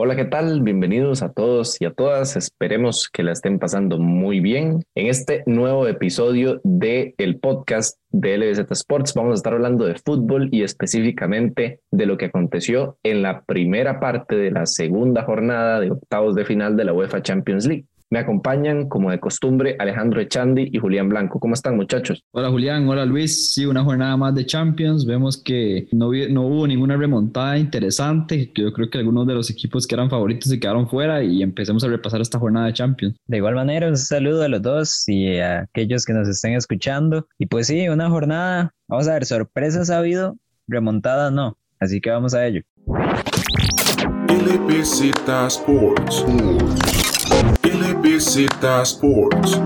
Hola, ¿qué tal? Bienvenidos a todos y a todas. Esperemos que la estén pasando muy bien. En este nuevo episodio del el podcast de LBZ Sports vamos a estar hablando de fútbol y específicamente de lo que aconteció en la primera parte de la segunda jornada de octavos de final de la UEFA Champions League. Me acompañan, como de costumbre, Alejandro Echandi y Julián Blanco. ¿Cómo están, muchachos? Hola, Julián. Hola, Luis. Sí, una jornada más de Champions. Vemos que no, no hubo ninguna remontada interesante. Yo creo que algunos de los equipos que eran favoritos se quedaron fuera y empecemos a repasar esta jornada de Champions. De igual manera, un saludo a los dos y a aquellos que nos estén escuchando. Y pues sí, una jornada, vamos a ver, sorpresas ha habido, remontadas no. Así que vamos a ello. Sports. Sports.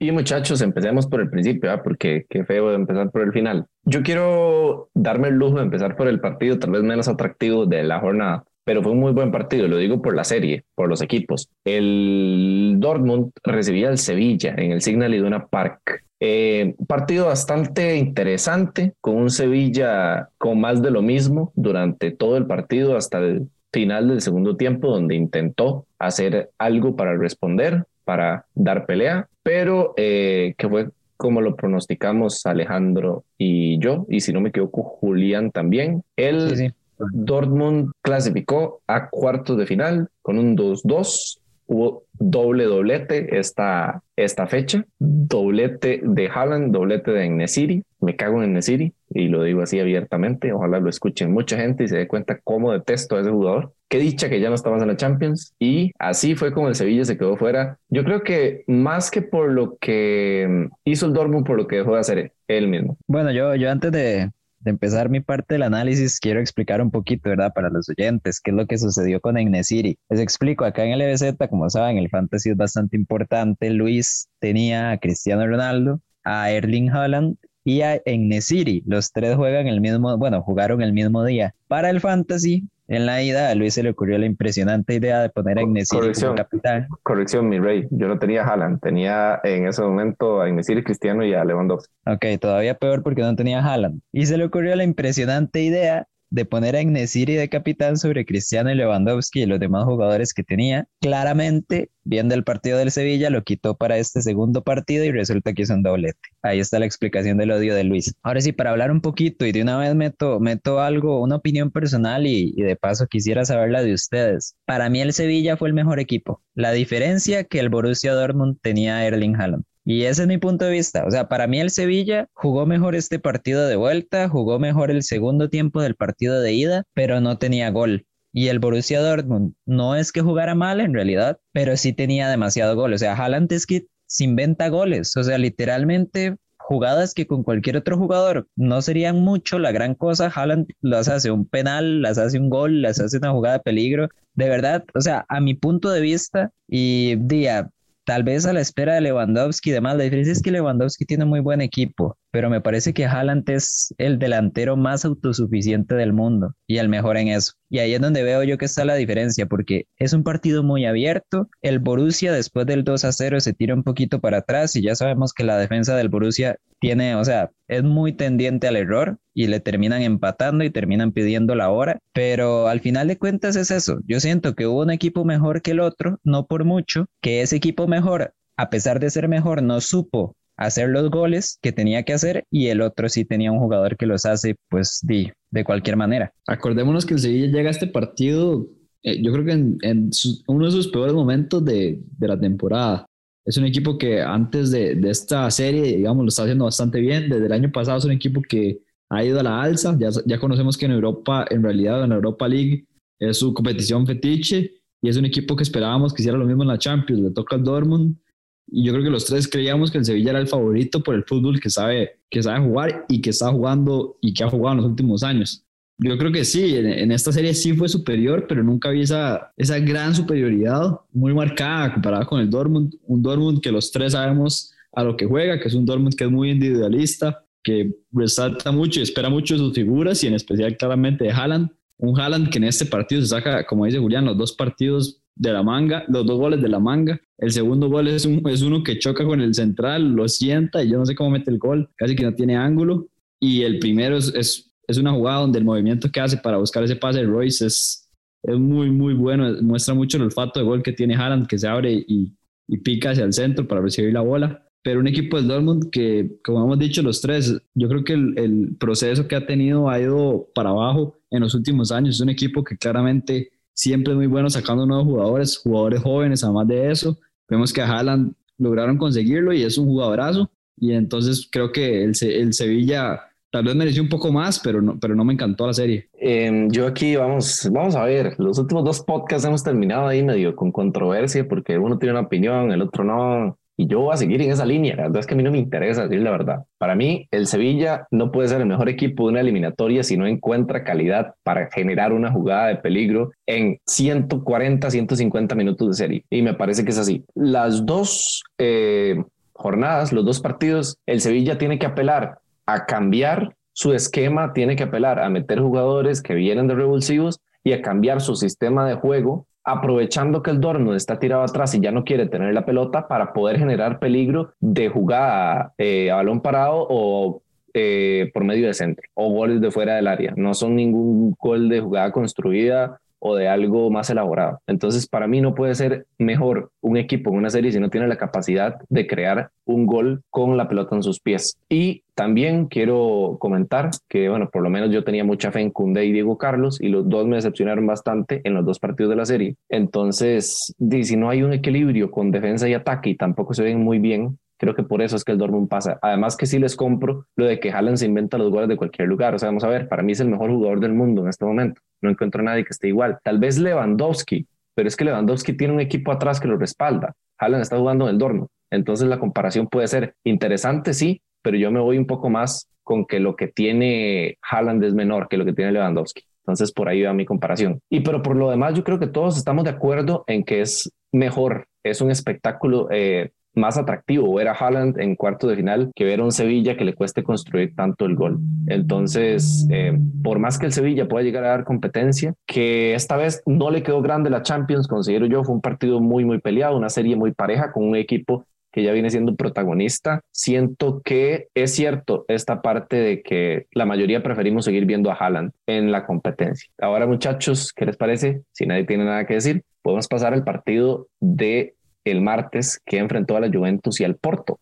Y muchachos, empecemos por el principio, ¿ah? porque qué feo de empezar por el final. Yo quiero darme el lujo de empezar por el partido tal vez menos atractivo de la jornada, pero fue un muy buen partido, lo digo por la serie, por los equipos. El Dortmund recibía al Sevilla en el Signal Iduna Park. Eh, partido bastante interesante, con un Sevilla con más de lo mismo durante todo el partido hasta el final del segundo tiempo donde intentó hacer algo para responder, para dar pelea, pero eh, que fue como lo pronosticamos Alejandro y yo, y si no me equivoco, Julián también. El Dortmund clasificó a cuartos de final con un 2-2. Hubo doble doblete esta, esta fecha, doblete de Haaland, doblete de Nesiri. Me cago en Nesiri y lo digo así abiertamente. Ojalá lo escuchen mucha gente y se dé cuenta cómo detesto a ese jugador. Qué dicha que ya no estabas en la Champions. Y así fue como el Sevilla se quedó fuera. Yo creo que más que por lo que hizo el Dortmund, por lo que dejó de hacer él mismo. Bueno, yo, yo antes de, de empezar mi parte del análisis, quiero explicar un poquito, ¿verdad? Para los oyentes, qué es lo que sucedió con Enesiri. Les explico, acá en el EBZ, como saben, el fantasy es bastante importante. Luis tenía a Cristiano Ronaldo, a Erling Haaland y a Enesiri. Los tres juegan el mismo, bueno, jugaron el mismo día. Para el fantasy, en la ida a Luis se le ocurrió la impresionante idea de poner a Ignesiri como capitán. Corrección, mi rey. Yo no tenía a Haaland, tenía en ese momento a Ignesiri, Cristiano y a Lewandowski. Ok, todavía peor porque no tenía a Haaland. Y se le ocurrió la impresionante idea de poner a Ignesiri de capitán sobre Cristiano y Lewandowski y los demás jugadores que tenía. Claramente, viendo el partido del Sevilla, lo quitó para este segundo partido y resulta que es un doblete. Ahí está la explicación del odio de Luis. Ahora sí, para hablar un poquito y de una vez meto, meto algo, una opinión personal y, y de paso quisiera saber la de ustedes. Para mí el Sevilla fue el mejor equipo. La diferencia que el Borussia Dortmund tenía Erling Haaland. Y ese es mi punto de vista. O sea, para mí el Sevilla jugó mejor este partido de vuelta, jugó mejor el segundo tiempo del partido de ida, pero no tenía gol. Y el Borussia Dortmund no es que jugara mal en realidad, pero sí tenía demasiado gol. O sea, Haaland es que se inventa goles. O sea, literalmente jugadas que con cualquier otro jugador no serían mucho la gran cosa. Haaland las hace un penal, las hace un gol, las hace una jugada de peligro. De verdad, o sea, a mi punto de vista, y día, tal vez a la espera de Lewandowski y demás. La diferencia es que Lewandowski tiene muy buen equipo, pero me parece que Haaland es el delantero más autosuficiente del mundo y el mejor en eso. Y ahí es donde veo yo que está la diferencia, porque es un partido muy abierto. El Borussia después del 2 a 0 se tira un poquito para atrás y ya sabemos que la defensa del Borussia tiene, o sea, es muy tendiente al error y le terminan empatando y terminan pidiendo la hora, pero al final de cuentas es eso. Yo siento que hubo un equipo mejor que el otro, no por mucho, que ese equipo mejor, a pesar de ser mejor, no supo hacer los goles que tenía que hacer y el otro sí tenía un jugador que los hace pues de, de cualquier manera. Acordémonos que el Sevilla llega a este partido, eh, yo creo que en, uno de sus peores momentos de, de, la temporada. Es un equipo que antes de, de, esta serie, digamos, lo está haciendo bastante bien. Desde el año pasado es un equipo que ha ido a la alza. Ya, ya conocemos que en Europa, en realidad en la Europa League, es su competición fetiche y es un equipo que esperábamos que hiciera lo mismo en la Champions. Le toca al Dortmund y yo creo que los tres creíamos que el Sevilla era el favorito por el fútbol que sabe, que sabe jugar y que está jugando y que ha jugado en los últimos años. Yo creo que sí, en, esta serie sí fue superior, pero nunca vi esa, esa gran superioridad muy marcada comparada con el Dortmund. Un Dortmund que los tres sabemos a lo que juega, que es un Dortmund que es muy individualista, que resalta mucho y espera mucho de sus figuras y en especial claramente de Haaland. Un Haaland que en este partido se saca, como dice Julián, los dos partidos de la manga, los dos goles de la manga. El segundo gol es, un, es uno que choca con el central, lo sienta y yo no sé cómo mete el gol, casi que no tiene ángulo. Y el primero es, es una jugada donde el movimiento que hace para buscar ese pase de Royce es, es muy, muy bueno. Muestra mucho el olfato de gol que tiene Haaland, que se abre y, y pica hacia el centro para recibir la bola. Pero un equipo del Dortmund que, como hemos dicho los tres, yo creo que el, el proceso que ha tenido ha ido para abajo en los últimos años. Es un equipo que claramente siempre es muy bueno sacando nuevos jugadores, jugadores jóvenes, además de eso. Vemos que a Haaland lograron conseguirlo y es un jugadorazo. Y entonces creo que el, el Sevilla Tal vez mereció un poco más, pero no, pero no me encantó la serie. Em, yo aquí vamos, vamos a ver, los últimos dos podcasts hemos terminado ahí medio con controversia porque uno tiene una opinión, el otro no. Y yo voy a seguir en esa línea. La verdad es que a mí no me interesa decir la verdad. Para mí, el Sevilla no puede ser el mejor equipo de una eliminatoria si no encuentra calidad para generar una jugada de peligro en 140, 150 minutos de serie. Y me parece que es así. Las dos eh, jornadas, los dos partidos, el Sevilla tiene que apelar a cambiar su esquema, tiene que apelar a meter jugadores que vienen de revulsivos y a cambiar su sistema de juego, aprovechando que el Dortmund está tirado atrás y ya no quiere tener la pelota para poder generar peligro de jugada eh, a balón parado o eh, por medio de centro o goles de fuera del área. No son ningún gol de jugada construida o de algo más elaborado. Entonces, para mí no puede ser mejor un equipo en una serie si no tiene la capacidad de crear un gol con la pelota en sus pies. Y también quiero comentar que, bueno, por lo menos yo tenía mucha fe en Kunde y Diego Carlos y los dos me decepcionaron bastante en los dos partidos de la serie. Entonces, si no hay un equilibrio con defensa y ataque y tampoco se ven muy bien, Creo que por eso es que el Dortmund pasa. Además que sí les compro lo de que Haaland se inventa los goles de cualquier lugar. O sea, vamos a ver, para mí es el mejor jugador del mundo en este momento. No encuentro a nadie que esté igual. Tal vez Lewandowski, pero es que Lewandowski tiene un equipo atrás que lo respalda. Haaland está jugando en el Dortmund. Entonces la comparación puede ser interesante, sí, pero yo me voy un poco más con que lo que tiene Haaland es menor que lo que tiene Lewandowski. Entonces por ahí va mi comparación. Y pero por lo demás yo creo que todos estamos de acuerdo en que es mejor, es un espectáculo eh, más atractivo ver a Haaland en cuarto de final que ver a un Sevilla que le cueste construir tanto el gol. Entonces, eh, por más que el Sevilla pueda llegar a dar competencia, que esta vez no le quedó grande la Champions, considero yo, fue un partido muy, muy peleado, una serie muy pareja con un equipo que ya viene siendo protagonista. Siento que es cierto esta parte de que la mayoría preferimos seguir viendo a Haaland en la competencia. Ahora, muchachos, ¿qué les parece? Si nadie tiene nada que decir, podemos pasar al partido de el martes que enfrentó a la Juventus y al Porto.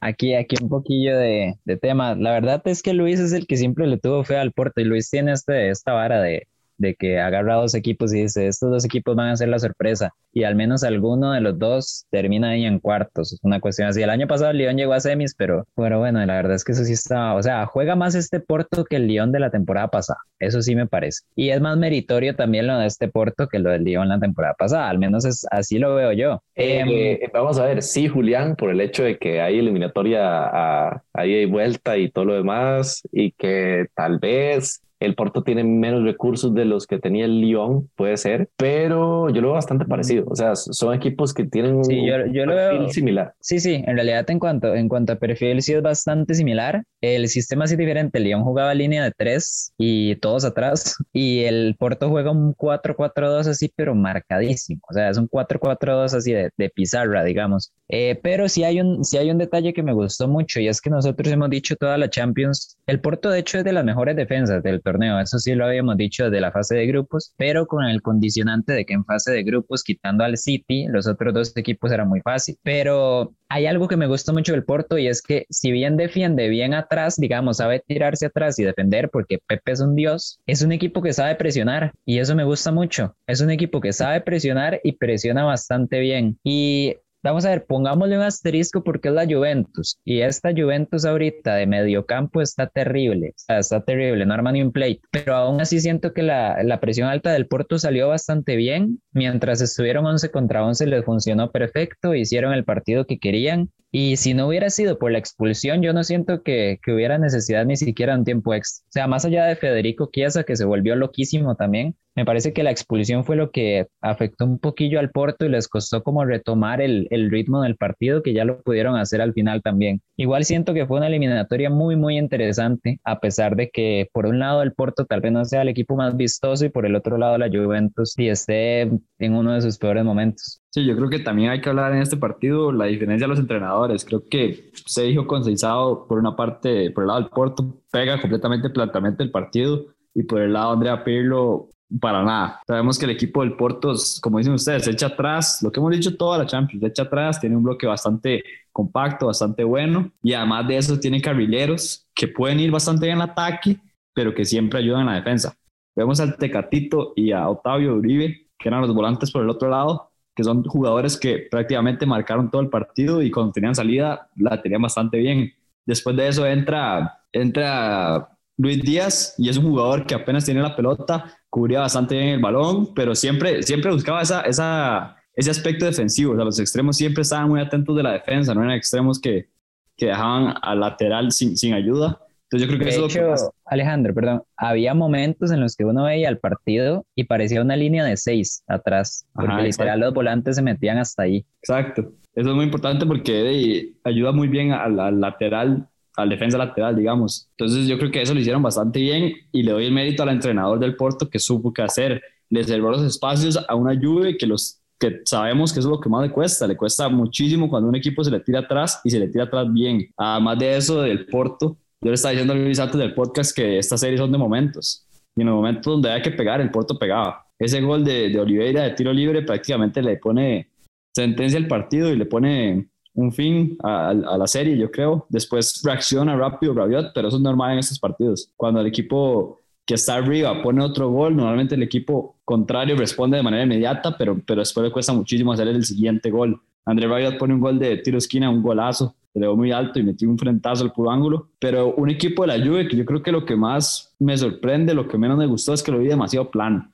Aquí, aquí un poquillo de, de tema. La verdad es que Luis es el que siempre le tuvo fe al Porto y Luis tiene este, esta vara de, de que agarra dos equipos y dice, estos dos equipos van a ser la sorpresa y al menos alguno de los dos termina ahí en cuartos. Es una cuestión así. El año pasado el León llegó a semis, pero bueno, bueno, la verdad es que eso sí está, o sea, juega más este Porto que el León de la temporada pasada. Eso sí me parece. Y es más meritorio también lo de este Porto que lo del León la temporada pasada. Al menos es, así lo veo yo. Em, eh, vamos a ver, sí, Julián, por el hecho de que hay eliminatoria a, ahí hay vuelta y todo lo demás y que tal vez el Porto tiene menos recursos de los que tenía el Lyon, puede ser, pero yo lo veo bastante parecido. O sea, son equipos que tienen un perfil similar. Sí, sí, en realidad en cuanto, en cuanto a perfil sí es bastante similar. El sistema sí diferente. El Lyon jugaba línea de tres y todos atrás y el Porto juega un 4-4-2 así, pero marcadísimo. O sea, es un 4-4-2 así de, de, pizarra, digamos. Eh, pero sí hay, un, sí hay un detalle que me gustó mucho y es que nosotros hemos dicho toda la Champions, el Porto de hecho es de las mejores defensas del torneo, eso sí lo habíamos dicho de la fase de grupos, pero con el condicionante de que en fase de grupos, quitando al City, los otros dos equipos era muy fácil. Pero hay algo que me gusta mucho del Porto y es que si bien defiende bien atrás, digamos, sabe tirarse atrás y defender porque Pepe es un dios, es un equipo que sabe presionar y eso me gusta mucho. Es un equipo que sabe presionar y presiona bastante bien. Y Vamos a ver, pongámosle un asterisco porque es la Juventus. Y esta Juventus ahorita de mediocampo está terrible. está terrible, no arma ni un plate. Pero aún así siento que la, la, presión alta del Porto salió bastante bien. Mientras estuvieron 11 contra 11 les funcionó perfecto. Hicieron el partido que querían. Y si no hubiera sido por la expulsión, yo no siento que, que hubiera necesidad ni siquiera de un tiempo extra. O sea, más allá de Federico Chiesa, que se volvió loquísimo también, Me parece que la expulsión fue lo que afectó un poquillo al Porto y les costó como retomar el, el ritmo del partido, que ya lo pudieron hacer al final también. Igual siento que fue una eliminatoria muy, muy interesante, a pesar de que por un lado el Porto tal vez no sea el equipo más vistoso y por el otro lado la Juventus y esté en uno de sus peores momentos. Sí, yo creo que también hay que hablar en este partido la diferencia de los entrenadores. Creo que se dijo Conceição por una parte, por el lado del Porto, pega completamente el planteamiento del partido y por el lado Andrea Pirlo para nada. Sabemos que el equipo del Porto, como dicen ustedes, se echa atrás, lo que hemos dicho toda la Champions, se echa atrás, tiene un bloque bastante compacto, bastante bueno, y además de eso tiene carrileros que pueden ir bastante bien al ataque, pero que siempre ayudan en la defensa. Vemos al Tecatito y a Octavio Uribe, que eran los volantes por el otro lado, que son jugadores que prácticamente marcaron todo el partido y cuando tenían salida la tenían bastante bien. Después de eso entra, entra Luis Díaz y es un jugador que apenas tiene la pelota, cubría bastante bien el balón, pero siempre, siempre buscaba esa, esa, ese aspecto defensivo. O sea, los extremos siempre estaban muy atentos de la defensa, no eran extremos que, que dejaban al lateral sin, sin ayuda. Entonces yo creo que de eso hecho, Alejandro, perdón, había momentos en los que uno veía el partido y parecía una línea de seis atrás, porque Ajá, literal los volantes se metían hasta ahí. Exacto. Eso es muy importante porque ayuda muy bien al, al lateral, al defensa lateral, digamos. Entonces yo creo que eso lo hicieron bastante bien y le doy el mérito al entrenador del Porto que supo qué hacer. Le cerró los espacios a una Juve que los que sabemos que eso es lo que más le cuesta, le cuesta muchísimo cuando un equipo se le tira atrás y se le tira atrás bien. Además de eso, del Porto, yo le estaba diciendo a Luis antes del podcast que estas series son de momentos. Y en el momento donde hay que pegar, el Porto pegaba. Ese gol de, de Oliveira de tiro libre prácticamente le pone sentencia al partido y le pone un fin a, a, la serie, yo creo. Después reacciona rápido Rabiot, pero eso es normal en estos partidos. Cuando el equipo que está arriba pone otro gol, normalmente el equipo contrario responde de manera inmediata, pero, pero después le cuesta muchísimo hacer el siguiente gol. André Rabiot pone un gol de tiro esquina, un golazo, se le muy alto y metió un frentazo al puro ángulo. Pero un equipo de la Juve que yo creo que lo que más me sorprende, lo que menos me gustó es que lo vi demasiado plano.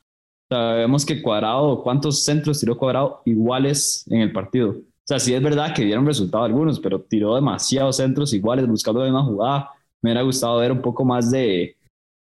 Sabemos que Cuadrado, ¿cuántos centros tiró Cuadrado iguales en el partido? O sea, sí es verdad que dieron resultado algunos, pero tiró demasiados centros iguales buscando la misma jugada. Me hubiera gustado ver un poco más de,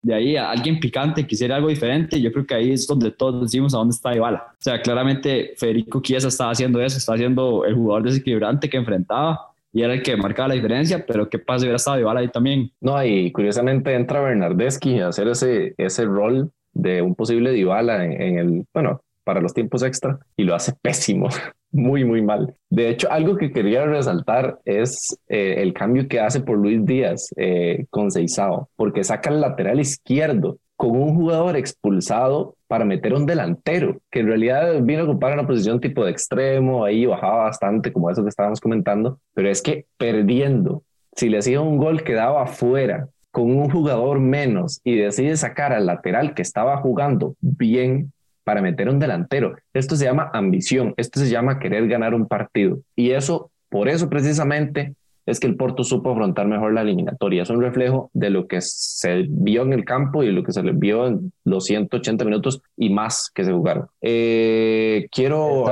de ahí a alguien picante, quisiera algo diferente. Yo creo que ahí es donde todos decimos a dónde está Dybala. O sea, claramente Federico Chiesa estaba haciendo eso, estaba haciendo el jugador desequilibrante que enfrentaba y era el que marcaba la diferencia, pero ¿qué pasa si hubiera estado Dybala ahí también? No, y curiosamente entra Bernardeschi a hacer ese, ese rol de un posible Dybala en, en el, bueno, para los tiempos extra y lo hace pésimo, muy, muy mal. De hecho, algo que quería resaltar es eh, el cambio que hace por Luis Díaz eh, con Seizao, porque saca el lateral izquierdo con un jugador expulsado para meter un delantero, que en realidad vino a ocupar una posición tipo de extremo, ahí bajaba bastante, como eso que estábamos comentando, pero es que perdiendo, si le hacía un gol quedaba afuera con un jugador menos y decide sacar al lateral que estaba jugando bien para meter un delantero. Esto se llama ambición, esto se llama querer ganar un partido. Y eso, por eso precisamente, es que el Porto supo afrontar mejor la eliminatoria. Es un reflejo de lo que se vio en el campo y lo que se le vio en los 180 minutos y más que se jugaron. Eh, quiero...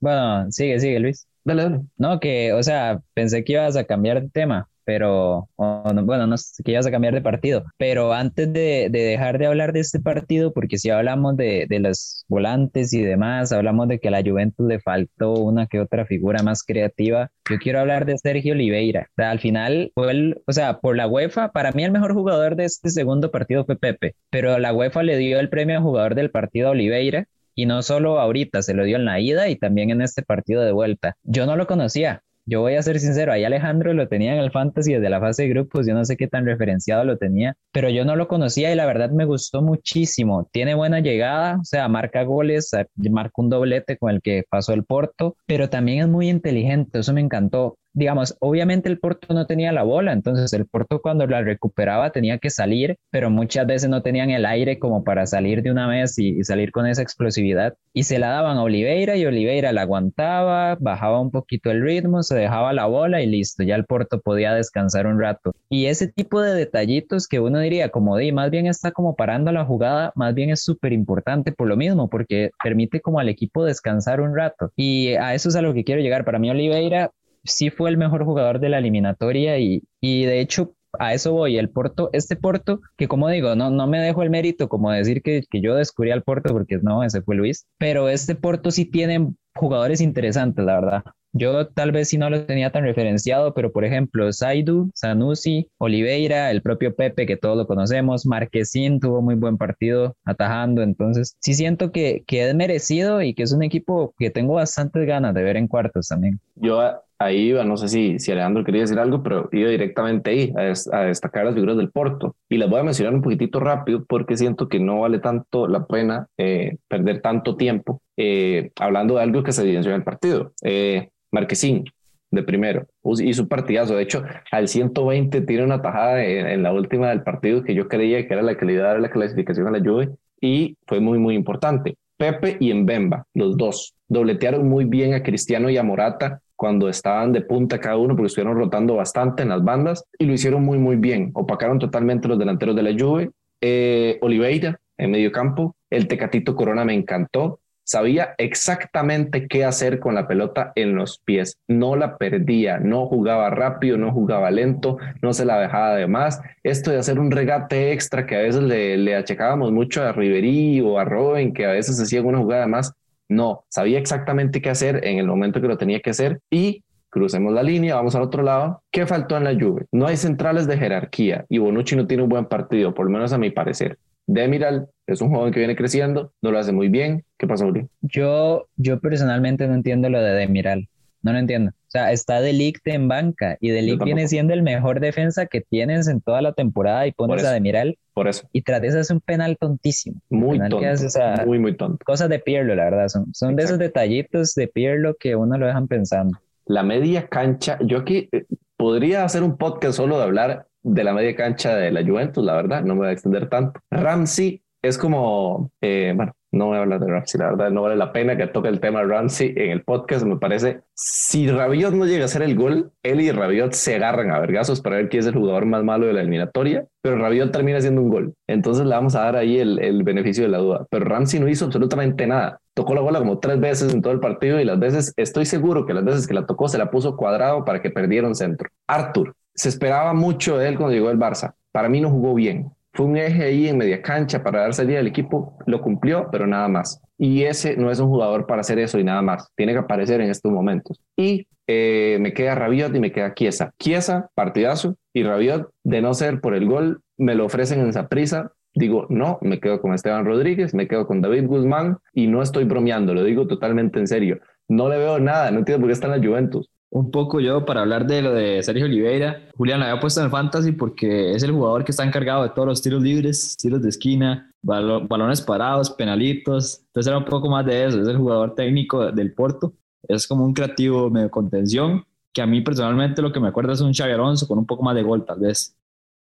Bueno, sigue, sigue, Luis. Dale, dale. No, que, o sea, pensé que ibas a cambiar de tema, pero, no, bueno, no sé, que ibas a cambiar de partido, pero antes de, de, dejar de hablar de este partido, porque si hablamos de, de los volantes y demás, hablamos de que a la Juventus le faltó una que otra figura más creativa, yo quiero hablar de Sergio Oliveira. Al final fue el, o sea, por la UEFA, para mí el mejor jugador de este segundo partido fue Pepe, pero la UEFA le dio el premio a jugador del partido a Oliveira y no solo ahorita, se lo dio en la ida y también en este partido de vuelta. Yo no lo conocía, yo voy a ser sincero, ahí Alejandro lo tenía en el fantasy desde la fase de grupos, yo no sé qué tan referenciado lo tenía, pero yo no lo conocía y la verdad me gustó muchísimo. Tiene buena llegada, o sea, marca goles, marca un doblete con el que pasó el Porto, pero también es muy inteligente, eso me encantó. Digamos, obviamente el Porto no tenía la bola, entonces el Porto cuando la recuperaba tenía que salir, pero muchas veces no tenían el aire como para salir de una vez y, salir con esa explosividad. Y se la daban a Oliveira y Oliveira la aguantaba, bajaba un poquito el ritmo, se dejaba la bola y listo, ya el Porto podía descansar un rato. Y ese tipo de detallitos que uno diría como di, más bien está como parando la jugada, más bien es súper importante por lo mismo, porque permite como al equipo descansar un rato. Y a eso es a lo que quiero llegar. Para mí Oliveira sí fue el mejor jugador de la eliminatoria y, y de hecho a eso voy, el Porto, este Porto, que como digo, no, no me dejo el mérito como decir que, que yo descubrí al Porto, porque no, ese fue Luis, pero este Porto sí tiene jugadores interesantes, la verdad. Yo tal vez sí no lo tenía tan referenciado, pero por ejemplo, Saidu, Sanusi, Oliveira, el propio Pepe, que todos lo conocemos, Marquesín tuvo muy buen partido atajando, entonces sí siento que, que es merecido y que es un equipo que tengo bastantes ganas de ver en cuartos también. Yo ahí iba, no sé si, si Alejandro quería decir algo, pero iba directamente ahí a, a, destacar las figuras del Porto. Y las voy a mencionar un poquitito rápido porque siento que no vale tanto la pena eh, perder tanto tiempo eh, hablando de algo que se evidenció en el partido. Eh, Marquesín, de primero, hizo un partidazo. De hecho, al 120 tiene una tajada en, la última del partido que yo creía que era la que le iba la clasificación a la Juve y fue muy, muy importante. Pepe y Mbemba, los dos, dobletearon muy bien a Cristiano y a Morata cuando estaban de punta cada uno porque estuvieron rotando bastante en las bandas y lo hicieron muy, muy bien. Opacaron totalmente los delanteros de la Juve. Eh, Oliveira en medio campo, el Tecatito Corona me encantó sabía exactamente qué hacer con la pelota en los pies. No la perdía, no jugaba rápido, no jugaba lento, no se la dejaba de más. Esto de hacer un regate extra que a veces le, le achacábamos mucho a Riverí o a Robin, que a veces hacía una jugada más, no, sabía exactamente qué hacer en el momento que lo tenía que hacer y crucemos la línea, vamos al otro lado. ¿Qué faltó en la Juve? No hay centrales de jerarquía y Bonucci no tiene un buen partido, por lo menos a mi parecer. Demiral es un joven que viene creciendo, no lo hace muy bien. ¿Qué pasa, Uri? Yo, yo personalmente no entiendo lo de Demiral. No lo entiendo. O sea, está Delict en banca y Delict viene siendo el mejor defensa que tienes en toda la temporada y pones a Demiral. Por eso. Y tras de eso es un penal tontísimo. Muy tonto. muy, muy tonto. Cosas de Pirlo, la verdad. Son, son de esos detallitos de Pirlo que uno lo dejan pensando. La media cancha, yo aquí eh, podría hacer un podcast solo de hablar de la media cancha de la Juventus, la verdad, no me voy a extender tanto. Ramsey es como, eh, bueno, no voy a hablar de Ramsey, la verdad, no vale la pena que toque el tema de Ramsey en el podcast, me parece. Si Rabiot no llega a hacer el gol, él y Rabiot se agarran a vergazos para ver quién es el jugador más malo de la eliminatoria, pero Rabiot termina haciendo un gol. Entonces le vamos a dar ahí el, el beneficio de la duda. Pero Ramsey no hizo absolutamente nada. Tocó la bola como tres veces en todo el partido y las veces, estoy seguro que las veces que la tocó se la puso cuadrado para que perdiera un centro. Arthur, se esperaba mucho de él cuando llegó el Barça. Para mí no jugó bien. Fue un eje ahí en media cancha para dar salida al equipo, lo cumplió, pero nada más. Y ese no es un jugador para hacer eso y nada más. Tiene que aparecer en estos momentos. Y eh, me queda Rabiot y me queda Chiesa. Chiesa, partidazo, y Rabiot, de no ser por el gol, me lo ofrecen en esa prisa. Digo, no, me quedo con Esteban Rodríguez, me quedo con David Guzmán y no estoy bromeando, lo digo totalmente en serio. No le veo nada, no entiendo por qué está en la Juventus un poco yo para hablar de lo de Sergio Oliveira. Julián lo había puesto en el fantasy porque es el jugador que está encargado de todos los tiros libres, tiros de esquina, balones parados, penalitos. Entonces era un poco más de eso. Es el jugador técnico del Porto. Es como un creativo medio contención que a mí personalmente lo que me acuerda es un Xavi Alonso con un poco más de gol tal vez.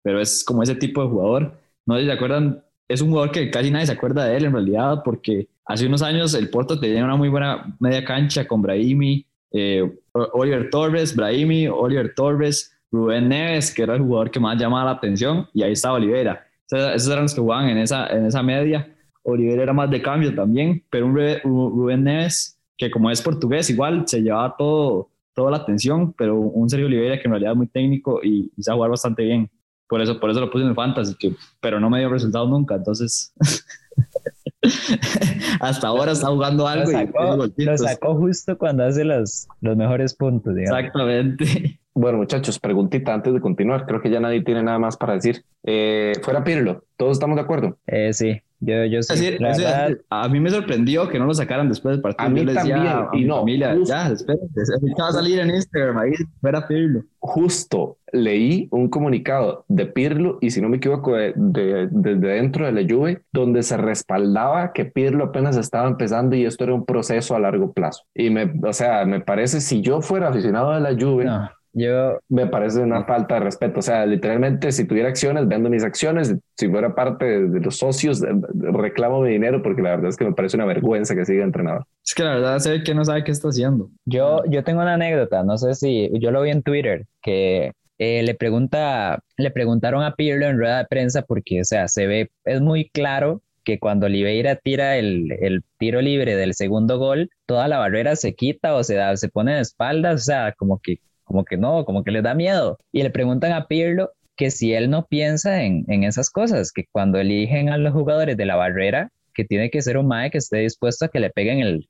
Pero es como ese tipo de jugador. No sé si se acuerdan, es un jugador que casi nadie se acuerda de él en realidad porque hace unos años el Porto tenía una muy buena media cancha con Brahimi, eh, Oliver Torres, Brahimi, Oliver Torres, Rubén Neves, que era el jugador que más llamaba la atención, y ahí estaba Olivera. Esos eran los que jugaban en esa, en esa media. Olivera era más de cambio también, pero un Rubén Neves, que como es portugués, igual se llevaba todo, toda la atención, pero un Sergio Olivera que en realidad es muy técnico y, y sabe jugar bastante bien. Por eso, por eso lo puse en el fantasy, que, pero no me dio resultados nunca, entonces hasta ahora está jugando algo. Lo sacó, justo cuando hace los, los mejores puntos. Exactamente. Bueno, muchachos, preguntita antes de continuar. Creo que ya nadie tiene nada más para decir. Eh, fuera Pirlo, ¿todos estamos de acuerdo? Eh, sí. Yo, yo sí, a mí me sorprendió que no lo sacaran después del partido. A mí también, y no, familia, ya, espérate, va a salir en Instagram, ahí fuera Pirlo. Justo leí un comunicado de Pirlo, y si no me equivoco, desde de, dentro de la Juve, donde se respaldaba que Pirlo apenas estaba empezando y esto era un proceso a largo plazo. Y me, o sea, me parece, si yo fuera aficionado de la Juve, yo... Me parece una falta de respeto. O sea, literalmente, si tuviera acciones, vendo mis acciones. Si fuera parte de, los socios, reclamo mi dinero porque la verdad es que me parece una vergüenza que siga entrenador. Es que la verdad sé que no sabe qué está haciendo. Yo, yo tengo una anécdota, no sé si yo lo vi en Twitter, que eh, le, pregunta, le preguntaron a Pirlo en rueda de prensa porque, o sea, se ve, es muy claro que cuando Oliveira tira el, el, tiro libre del segundo gol, toda la barrera se quita o se, da, se pone de espaldas, o sea, como que como que no, como que les da miedo. Y le preguntan a Pirlo que si él no piensa en, en esas cosas, que cuando eligen a los jugadores de la barrera, que tiene que ser un mae que esté dispuesto a que le peguen el,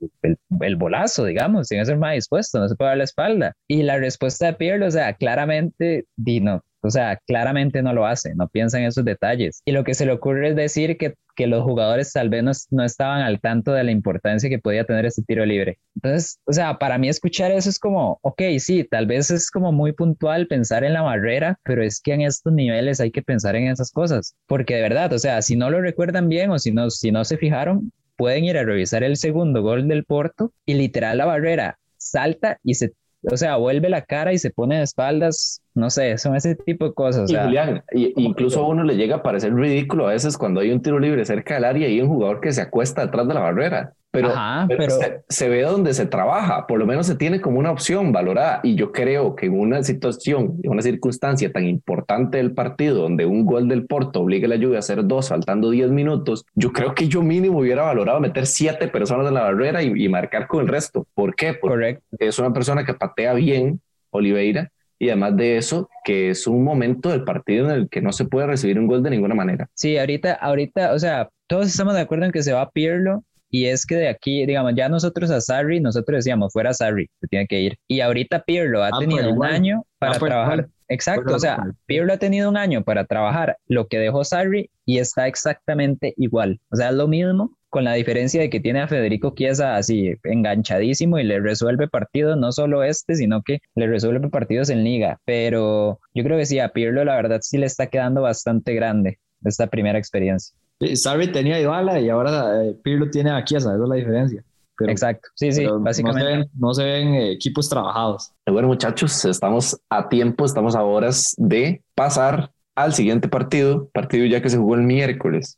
el, bolazo, digamos, tiene que ser más dispuesto, no se puede dar la espalda. Y la respuesta de Pierre, o sea, claramente, Dino, o sea, claramente no lo hace, no piensa en esos detalles. Y lo que se le ocurre es decir que, que los jugadores tal vez no, no, estaban al tanto de la importancia que podía tener ese tiro libre. Entonces, o sea, para mí escuchar eso es como, ok, sí, tal vez es como muy puntual pensar en la barrera, pero es que en estos niveles hay que pensar en esas cosas. Porque de verdad, o sea, si no lo recuerdan bien o si no, si no se fijaron, pueden ir a revisar el segundo gol del Porto y literal la barrera salta y se o sea, vuelve la cara y se pone de espaldas, no sé, son ese tipo de cosas. Y Julián, y, incluso a uno le llega a parecer ridículo a veces cuando hay un tiro libre cerca del área y hay un jugador que se acuesta detrás de la barrera pero, pero, Se, se, ve donde se trabaja, por lo menos se tiene como una opción valorada. Y yo creo que en una situación, en una circunstancia tan importante del partido, donde un gol del Porto obliga a la lluvia a hacer dos, faltando 10 minutos, yo creo que yo mínimo hubiera valorado meter siete personas en la barrera y, y marcar con el resto. ¿Por qué? Porque Correcto. es una persona que patea bien, Oliveira, y además de eso, que es un momento del partido en el que no se puede recibir un gol de ninguna manera. Sí, ahorita, ahorita, o sea, todos estamos de acuerdo en que se va a Pirlo y es que de aquí, digamos, ya nosotros a Sarri, nosotros decíamos, fuera Sarri, se tiene que ir. Y ahorita Pirlo ha ah, tenido un año para ah, trabajar. Igual. Exacto, o sea, Pirlo ha tenido un año para trabajar lo que dejó Sarri y está exactamente igual. O sea, es lo mismo, con la diferencia de que tiene a Federico Chiesa así enganchadísimo y le resuelve partidos, no solo este, sino que le resuelve partidos en liga. Pero yo creo que sí, a Pirlo la verdad sí le está quedando bastante grande esta primera experiencia. Sarri tenía a Ibala y ahora eh, Pirlo tiene a Chiesa, esa es la diferencia. Pero, Exacto, sí, sí, básicamente. No se ven, no se ven equipos trabajados. Bueno, muchachos, estamos a tiempo, estamos a horas de pasar al siguiente partido, partido ya que se jugó el miércoles.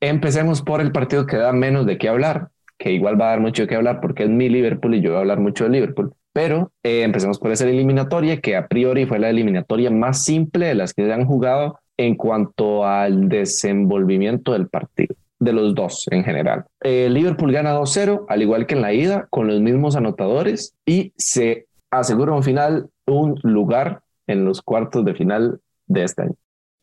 Empecemos por el partido que da menos de qué hablar, que igual va a dar mucho de qué hablar porque es mi Liverpool y yo voy a hablar mucho de Liverpool. Pero eh, empecemos por esa eliminatoria, que a priori fue la eliminatoria más simple de las que se han jugado en cuanto al desenvolvimiento del partido, de los dos en general. Eh, Liverpool gana 2-0, al igual que en la ida, con los mismos anotadores y se asegura un final, un lugar en los cuartos de final de este año.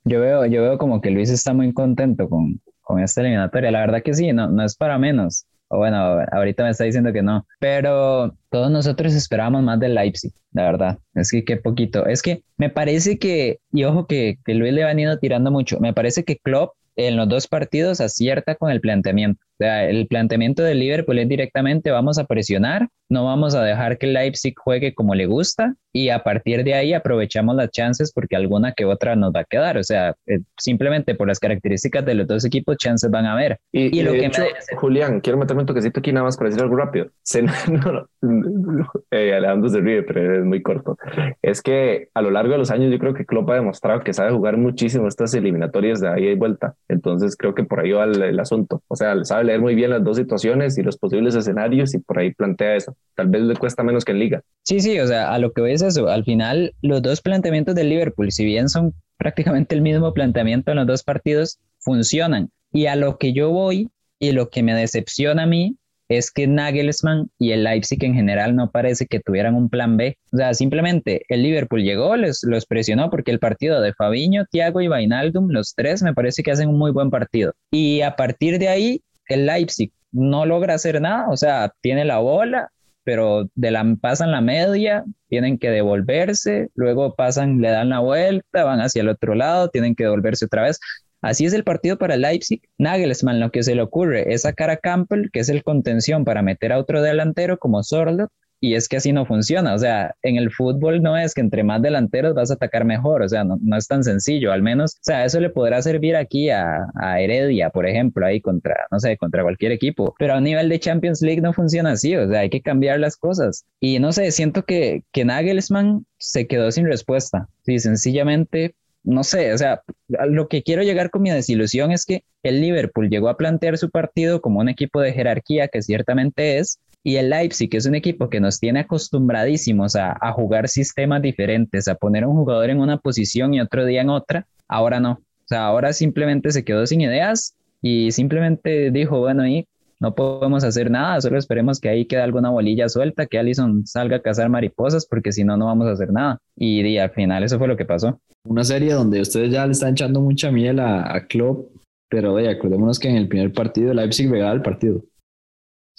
Yo veo, yo veo como que Luis está muy contento con, con esta eliminatoria. La verdad que sí, no, no es para menos. O bueno, ahorita me está diciendo que no. Pero todos nosotros esperábamos más del Leipzig, la verdad. Es que qué poquito. Es que me parece que, y ojo que, que Luis le ha venido tirando mucho, me parece que Klopp en los dos partidos acierta con el planteamiento. O sea, el planteamiento del Liverpool es directamente vamos a presionar, no vamos a dejar que Leipzig juegue como le gusta y a partir de ahí aprovechamos las chances porque alguna que otra nos va a quedar. O sea, eh, simplemente por las características de los dos equipos, chances van a haber. Y, y lo que hecho, me... Julián, quiero meterme un toquecito aquí nada más para decir algo rápido. Se, no, no, eh, Alejandro se ríe, pero es muy corto. Es que a lo largo de los años yo creo que Klopp ha demostrado que sabe jugar muchísimo estas eliminatorias de ahí y vuelta. Entonces creo que por ahí va el, el asunto. O sea, sabe leer muy bien las dos situaciones y los posibles escenarios y por ahí plantea eso. Tal vez le cuesta menos que en liga. Sí, sí, o sea, a lo que ves eso, al final los dos planteamientos del Liverpool, si bien son prácticamente el mismo planteamiento en los dos partidos, funcionan. Y a lo que yo voy y lo que me decepciona a mí es que Nagelsmann y el Leipzig en general no parece que tuvieran un plan B. O sea, simplemente el Liverpool llegó, les, los presionó porque el partido de Fabiño, Thiago y Vainaldum, los tres me parece que hacen un muy buen partido. Y a partir de ahí, el Leipzig no logra hacer nada, o sea, tiene la bola, pero de la, pasan la media, tienen que devolverse, luego pasan, le dan la vuelta, van hacia el otro lado, tienen que devolverse otra vez. Así es el partido para Leipzig. Nagelsmann lo que se le ocurre es sacar a Campbell, que es el contención para meter a otro delantero como Sorlot, y es que así no funciona. O sea, en el fútbol no es que entre más delanteros vas a atacar mejor. O sea, no, no es tan sencillo. Al menos, o sea, eso le podrá servir aquí a, a, Heredia, por ejemplo, ahí contra, no sé, contra cualquier equipo. Pero a nivel de Champions League no funciona así. O sea, hay que cambiar las cosas. Y no sé, siento que, que Nagelsmann se quedó sin respuesta. Sí, sencillamente no sé, o sea, lo que quiero llegar con mi desilusión es que el Liverpool llegó a plantear su partido como un equipo de jerarquía que ciertamente es, y el Leipzig, que es un equipo que nos tiene acostumbradísimos a, jugar sistemas diferentes, a poner un jugador en una posición y otro día en otra, ahora no. O sea, ahora simplemente se quedó sin ideas y simplemente dijo, bueno, y no podemos hacer nada, solo esperemos que ahí quede alguna bolilla suelta, que Allison salga a cazar mariposas, porque si no, no vamos a hacer nada. Y, al final eso fue lo que pasó. Una serie donde ustedes ya le están echando mucha miel a, a Klopp, pero oye, acordémonos que en el primer partido Leipzig regala el partido.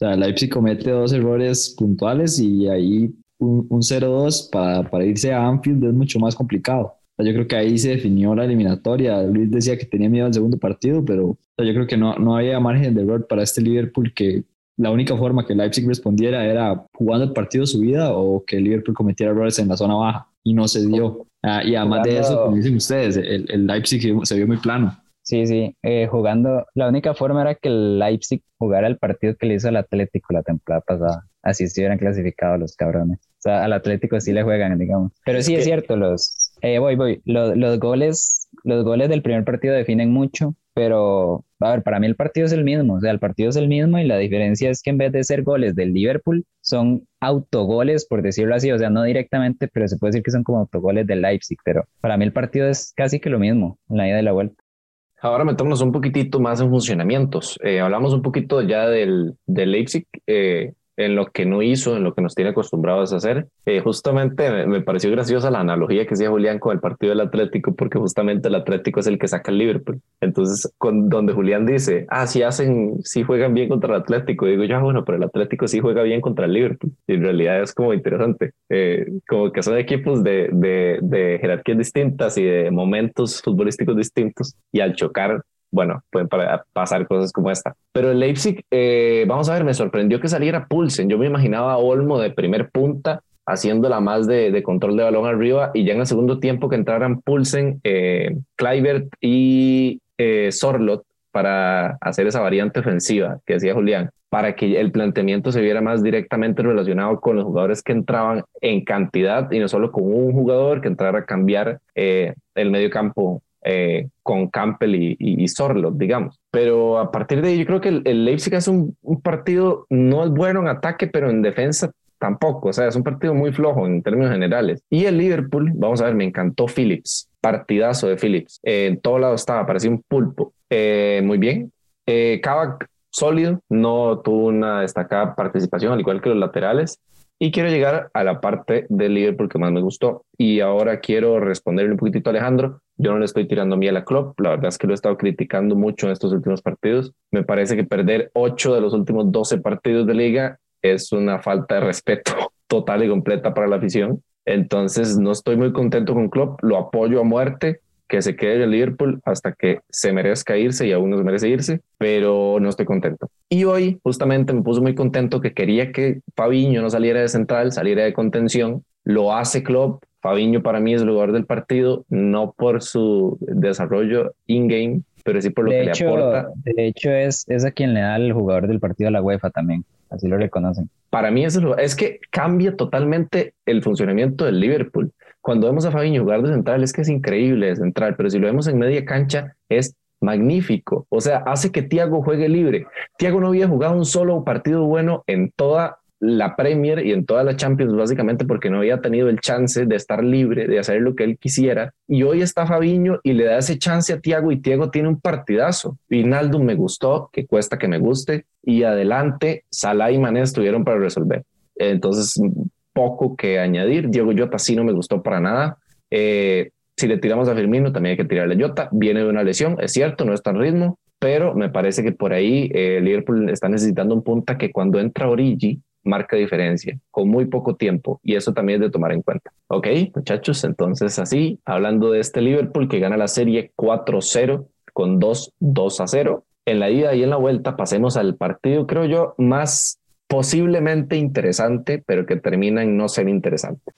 O sea, Leipzig comete dos errores puntuales y ahí un, un 0-2 para, para irse a Anfield es mucho más complicado. yo creo que ahí se definió la eliminatoria. Luis decía que tenía miedo al segundo partido, pero yo creo que no, no había margen de error para este Liverpool que la única forma que Leipzig respondiera era jugando el partido su vida o que Liverpool cometiera errores en la zona baja y no se dio. Ah, y además de eso, como dicen ustedes, el, el Leipzig se vio muy plano. Sí, sí, eh, jugando, la única forma era que el Leipzig jugara el partido que le hizo al Atlético la temporada pasada, así estuvieran clasificados los cabrones. O sea, al Atlético sí le juegan, digamos. Pero sí es cierto, los, eh, voy, voy, los, los, goles, los goles del primer partido definen mucho, pero, a ver, para mí el partido es el mismo, o sea, el partido es el mismo y la diferencia es que en vez de ser goles del Liverpool, son autogoles, por decirlo así, o sea, no directamente, pero se puede decir que son como autogoles del Leipzig, pero para mí el partido es casi que lo mismo en la ida y la vuelta. Ahora metámonos un poquitito más en funcionamientos. Eh, hablamos un poquito ya del, Leipzig. Eh, en lo que no hizo, en lo que nos tiene acostumbrados a hacer. Eh, justamente me, pareció graciosa la analogía que hacía Julián con el partido del Atlético, porque justamente el Atlético es el que saca el Liverpool. Entonces, con, donde Julián dice, ah, si hacen, si juegan bien contra el Atlético, digo yo, ah, bueno, pero el Atlético sí juega bien contra el Liverpool. Y en realidad es como interesante, eh, como que son equipos de, de, de jerarquías distintas y de momentos futbolísticos distintos, y al chocar bueno, pueden pasar cosas como esta. Pero el Leipzig, eh, vamos a ver, me sorprendió que saliera Pulsen. Yo me imaginaba a Olmo de primer punta, haciéndola más de, control de balón arriba, y ya en el segundo tiempo que entraran Pulsen, eh, y eh, Sorlot para hacer esa variante ofensiva que decía Julián, para que el planteamiento se viera más directamente relacionado con los jugadores que entraban en cantidad y no solo con un jugador que entrara a cambiar eh, el medio campo eh, con Campbell y, y, digamos. Pero a partir de ahí, yo creo que el, Leipzig es un, partido, no es bueno en ataque, pero en defensa tampoco. O sea, es un partido muy flojo en términos generales. Y el Liverpool, vamos a ver, me encantó Phillips, partidazo de Phillips. Eh, en todo lado estaba, parecía un pulpo. Eh, muy bien. Eh, sólido, no tuvo una destacada participación, al igual que los laterales. Y quiero llegar a la parte del Liverpool que más me gustó. Y ahora quiero responderle un poquitito a Alejandro. Yo no le estoy tirando miel a Klopp. La verdad es que lo he estado criticando mucho en estos últimos partidos. Me parece que perder 8 de los últimos 12 partidos de liga es una falta de respeto total y completa para la afición. Entonces no estoy muy contento con Klopp. Lo apoyo a muerte que se quede en el Liverpool hasta que se merezca irse y aún no se merece irse, pero no estoy contento. Y hoy justamente me puso muy contento que quería que Fabiño no saliera de central, saliera de contención. Lo hace Klopp. Fabiño para mí es el jugador del partido, no por su desarrollo in-game, pero sí por lo que le aporta. De hecho, es, es a quien le da el jugador del partido a la UEFA también. Así lo reconocen. Para mí es, es que cambia totalmente el funcionamiento del Liverpool cuando vemos a Fabiño jugar de central es que es increíble de central, pero si lo vemos en media cancha es magnífico. O sea, hace que Thiago juegue libre. Thiago no había jugado un solo partido bueno en toda la Premier y en toda la Champions, básicamente porque no había tenido el chance de estar libre, de hacer lo que él quisiera. Y hoy está Fabiño y le da ese chance a Thiago y Thiago tiene un partidazo. Vinaldo me gustó, que cuesta que me guste. Y adelante, Salah y Mané estuvieron para resolver. Entonces, poco que añadir. Diego Jota sí no me gustó para nada. Eh, si le tiramos a Firmino, también hay que tirarle a Jota. Viene de una lesión, es cierto, no está en ritmo, pero me parece que por ahí eh, Liverpool está necesitando un punta que cuando entra Origi marca diferencia con muy poco tiempo y eso también es de tomar en cuenta. Ok, muchachos, entonces así, hablando de este Liverpool que gana la serie 4-0 con 2-2 a 0. En la ida y en la vuelta pasemos al partido, creo yo, más posiblemente interesante, pero que termina en no ser interesante.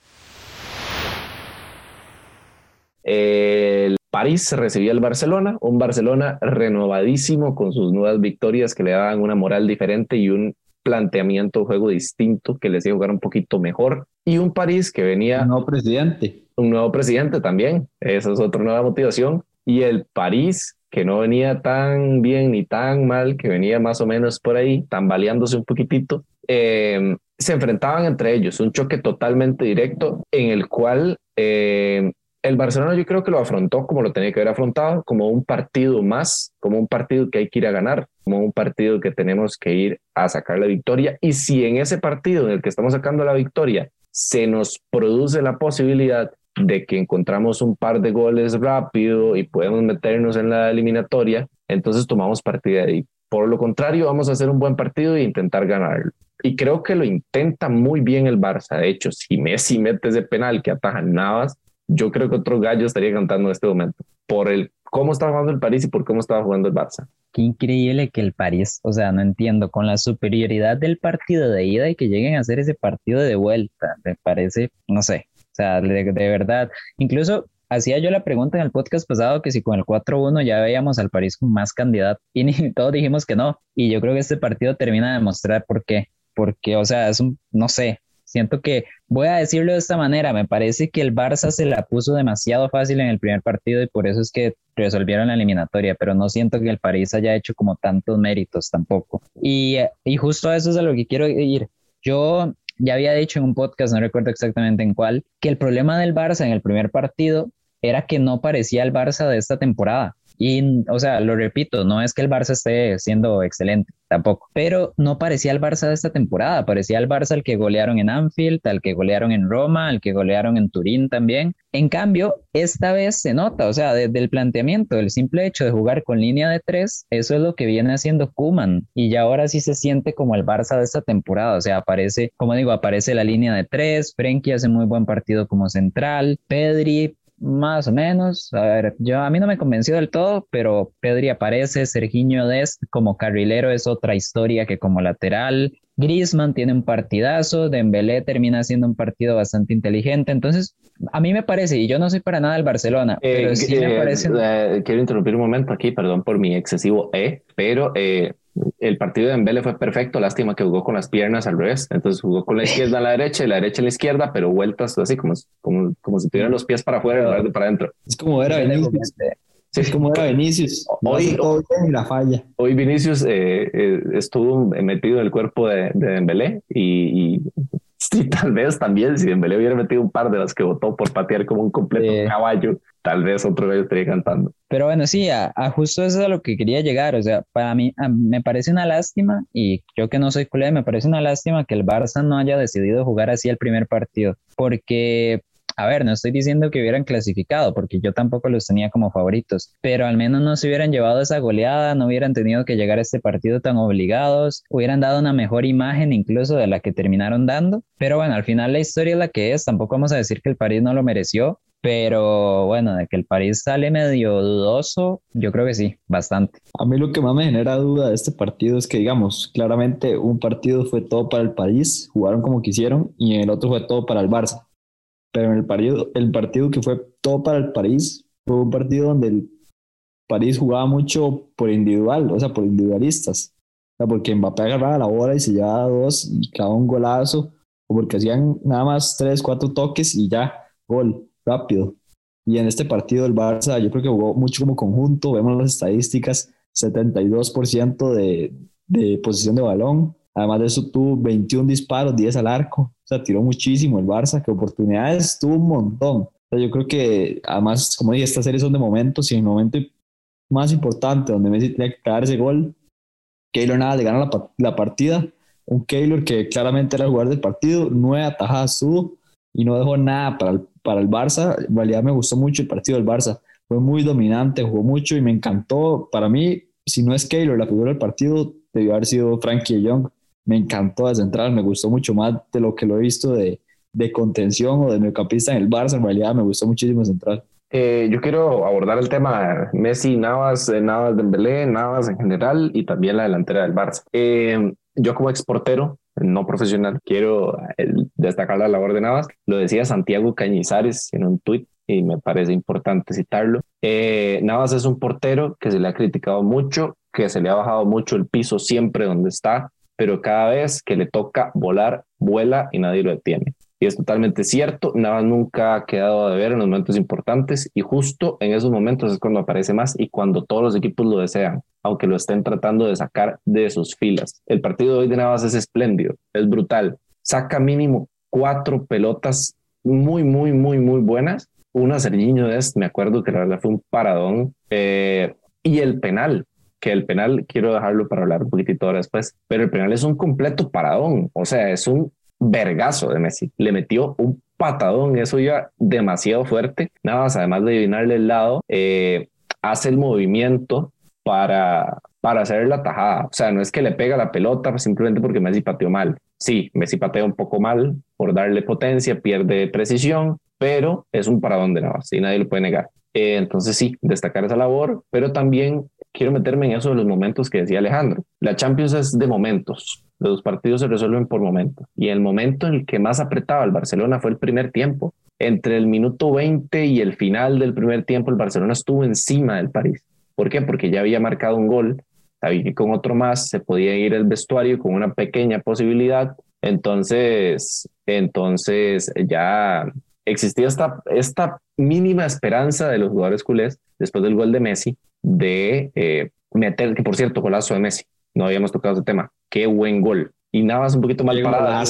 El París recibía al Barcelona, un Barcelona renovadísimo con sus nuevas victorias que le daban una moral diferente y un planteamiento de juego distinto que les hacía jugar un poquito mejor. Y un París que venía... Un nuevo presidente. Un nuevo presidente también. Esa es otra nueva motivación. Y el París que no venía tan bien ni tan mal, que venía más o menos por ahí, tambaleándose un poquitito, em, se enfrentaban entre ellos, un choque totalmente directo en el cual em, el Barcelona yo creo que lo afrontó como lo tenía que haber afrontado, como un partido más, como un partido que hay que ir a ganar, como un partido que tenemos que ir a sacar la victoria. Y si en ese partido en el que estamos sacando la victoria se nos produce la posibilidad de que encontramos un par de goles rápido y podemos meternos en la eliminatoria, entonces tomamos partida ahí. Por lo contrario, vamos a hacer un buen partido e intentar ganarlo. Y creo que lo intenta muy bien el Barça. De hecho, si Messi mete ese penal que ataja Navas, yo creo que otro gallo estaría cantando en este momento por el cómo estaba jugando el París y por cómo estaba jugando el Barça. Qué increíble que el París, o sea, no entiendo, con la superioridad del partido de ida y que lleguen a hacer ese partido de vuelta, me parece, no sé, o sea, de, de verdad, incluso hacía yo la pregunta en el podcast pasado que si con el 4-1 ya veíamos al París con más candidato y ni, todos dijimos que no. Y yo creo que este partido termina de demostrar por qué. Porque, o sea, es un, no sé, Siento que, voy a decirlo de esta manera, me parece que el Barça se la puso demasiado fácil en el primer partido y por eso es que resolvieron la eliminatoria, pero no siento que el París haya hecho como tantos méritos tampoco. Y, y justo a eso es a lo que quiero ir. Yo ya había dicho en un podcast, no recuerdo exactamente en cuál, que el problema del Barça en el primer partido era que no parecía el Barça de esta temporada. Y, o sea, lo repito, no es que el Barça esté siendo excelente, tampoco, pero no parecía el Barça de esta temporada, parecía el Barça el que golearon en Anfield, al que golearon en Roma, al que golearon en Turín también. En cambio, esta vez se nota, o sea, desde el planteamiento, el simple hecho de jugar con línea de tres, eso es lo que viene haciendo Kuman y ya ahora sí se siente como el Barça de esta temporada, o sea, aparece, como digo, aparece la línea de tres, Frenkie hace muy buen partido como central, Pedri más o menos. A ver, yo a mí no me convenció del todo, pero Pedri aparece, Serginho Dest como carrilero es otra historia que como lateral. Griezmann tiene un partidazo, Dembélé termina siendo un partido bastante inteligente, entonces a mí me parece, y yo no soy para nada el Barcelona, pero eh, sí me eh, parece... Eh, quiero interrumpir un momento aquí, perdón por mi excesivo E, pero el partido de Dembélé fue perfecto, lástima que jugó con las piernas al revés, entonces jugó con la izquierda a la derecha y la derecha a la izquierda, pero vueltas así como, como, como si tuvieran los pies para afuera en lugar de para adentro. Es como era Vinicius. Sí. Es como era Vinicius. Hoy, hoy, la falla. hoy Vinicius eh, eh, estuvo metido en el cuerpo de, de Dembélé y, y sí, tal vez también si Dembélé hubiera metido un par de las que votó por patear como un completo caballo, tal vez otro gallo estaría cantando. Pero bueno, sí, a, justo eso es a lo que quería llegar. O sea, para mí me parece una lástima, y yo que no soy culé, me parece una lástima que el Barça no haya decidido jugar así el primer partido, porque a ver, no estoy diciendo que hubieran clasificado, porque yo tampoco los tenía como favoritos, pero al menos no se hubieran llevado esa goleada, no hubieran tenido que llegar a este partido tan obligados, hubieran dado una mejor imagen incluso de la que terminaron dando. Pero bueno, al final la historia es la que es, tampoco vamos a decir que el París no lo mereció, pero bueno, de que el París sale medio dudoso, yo creo que sí, bastante. A mí lo que más me genera duda de este partido es que, digamos, claramente un partido fue todo para el París, jugaron como quisieron, y el otro fue todo para el Barça. Pero en el partido, el partido que fue todo para el París fue un partido donde el París jugaba mucho por individual, o sea, por individualistas. O sea, porque Mbappé agarraba la bola y se llevaba dos y clavaba un golazo, o porque hacían nada más tres, cuatro toques y ya, gol rápido. Y en este partido el Barça yo creo que jugó mucho como conjunto, vemos las estadísticas, 72% de, de posición de balón, además de eso tuvo 21 disparos, 10 al arco, sea, tiró muchísimo el Barça, que oportunidades tuvo un montón. O sea, yo creo que además, como dije, estas series son de momentos y en el momento más importante donde Messi tenía que dar ese gol, Keylor nada le gana la, la partida, un Keylor que claramente era el jugador del partido, nueve atajadas tuvo y no dejó nada para el para el Barça, en realidad me gustó mucho el partido del Barça. Fue muy dominante, jugó mucho y me encantó. Para mí, si no es Keylor la figura del partido, debió haber sido Frankie Young. Me encantó de central, me gustó mucho más de lo que lo he visto de, de contención o de mediocampista en el Barça. En realidad, me gustó muchísimo central. Eh, yo quiero abordar el tema Messi, Navas, eh, Navas Dembélé, Navas en general y también la delantera del Barça. Eh, yo como exportero no profesional. Quiero destacar la labor de Navas. Lo decía Santiago Cañizares en un tuit y me parece importante citarlo. Navas es un portero que se le ha criticado mucho, que se le ha bajado mucho el piso siempre donde está, pero cada vez que le toca volar, vuela y nadie lo detiene. Y es totalmente cierto, Navas nunca ha quedado de ver en los momentos importantes y justo en esos momentos es cuando aparece más y cuando todos los equipos lo desean, aunque lo estén tratando de sacar de sus filas. El partido de hoy de Navas es espléndido, es brutal. Saca mínimo cuatro pelotas muy, muy, muy, muy buenas una Sergiño es, me acuerdo que la verdad fue un paradón. Eh, y el penal, que el penal quiero dejarlo para hablar un poquitito ahora después, pero el penal es un completo paradón, o sea, es un vergazo de Messi. Le metió un patadón, eso iba demasiado fuerte. Nada más, además de adivinarle el lado, eh, hace el movimiento para, para hacer la tajada. O sea, no es que le pega la pelota simplemente porque Messi pateó mal. Sí, Messi patea un poco mal por darle potencia, pierde precisión, pero es un paradón de Navas y nadie lo puede negar. Eh, entonces sí, destacar esa labor, pero también quiero meterme en eso de los momentos que decía Alejandro. La Champions es de momentos. Los partidos se resuelven por momentos. Y el momento en el que más apretaba el Barcelona fue el primer tiempo. Entre el minuto 20 y el final del primer tiempo, el Barcelona estuvo encima del París. ¿Por qué? Porque ya había marcado un gol. Sabía que con otro más se podía ir el vestuario con una pequeña posibilidad. Entonces, entonces ya existía esta, esta mínima esperanza de los jugadores culés después del gol de Messi de eh, meter, que por cierto, golazo de Messi, no habíamos tocado ese tema, qué buen gol. Y Navas un poquito mal parado.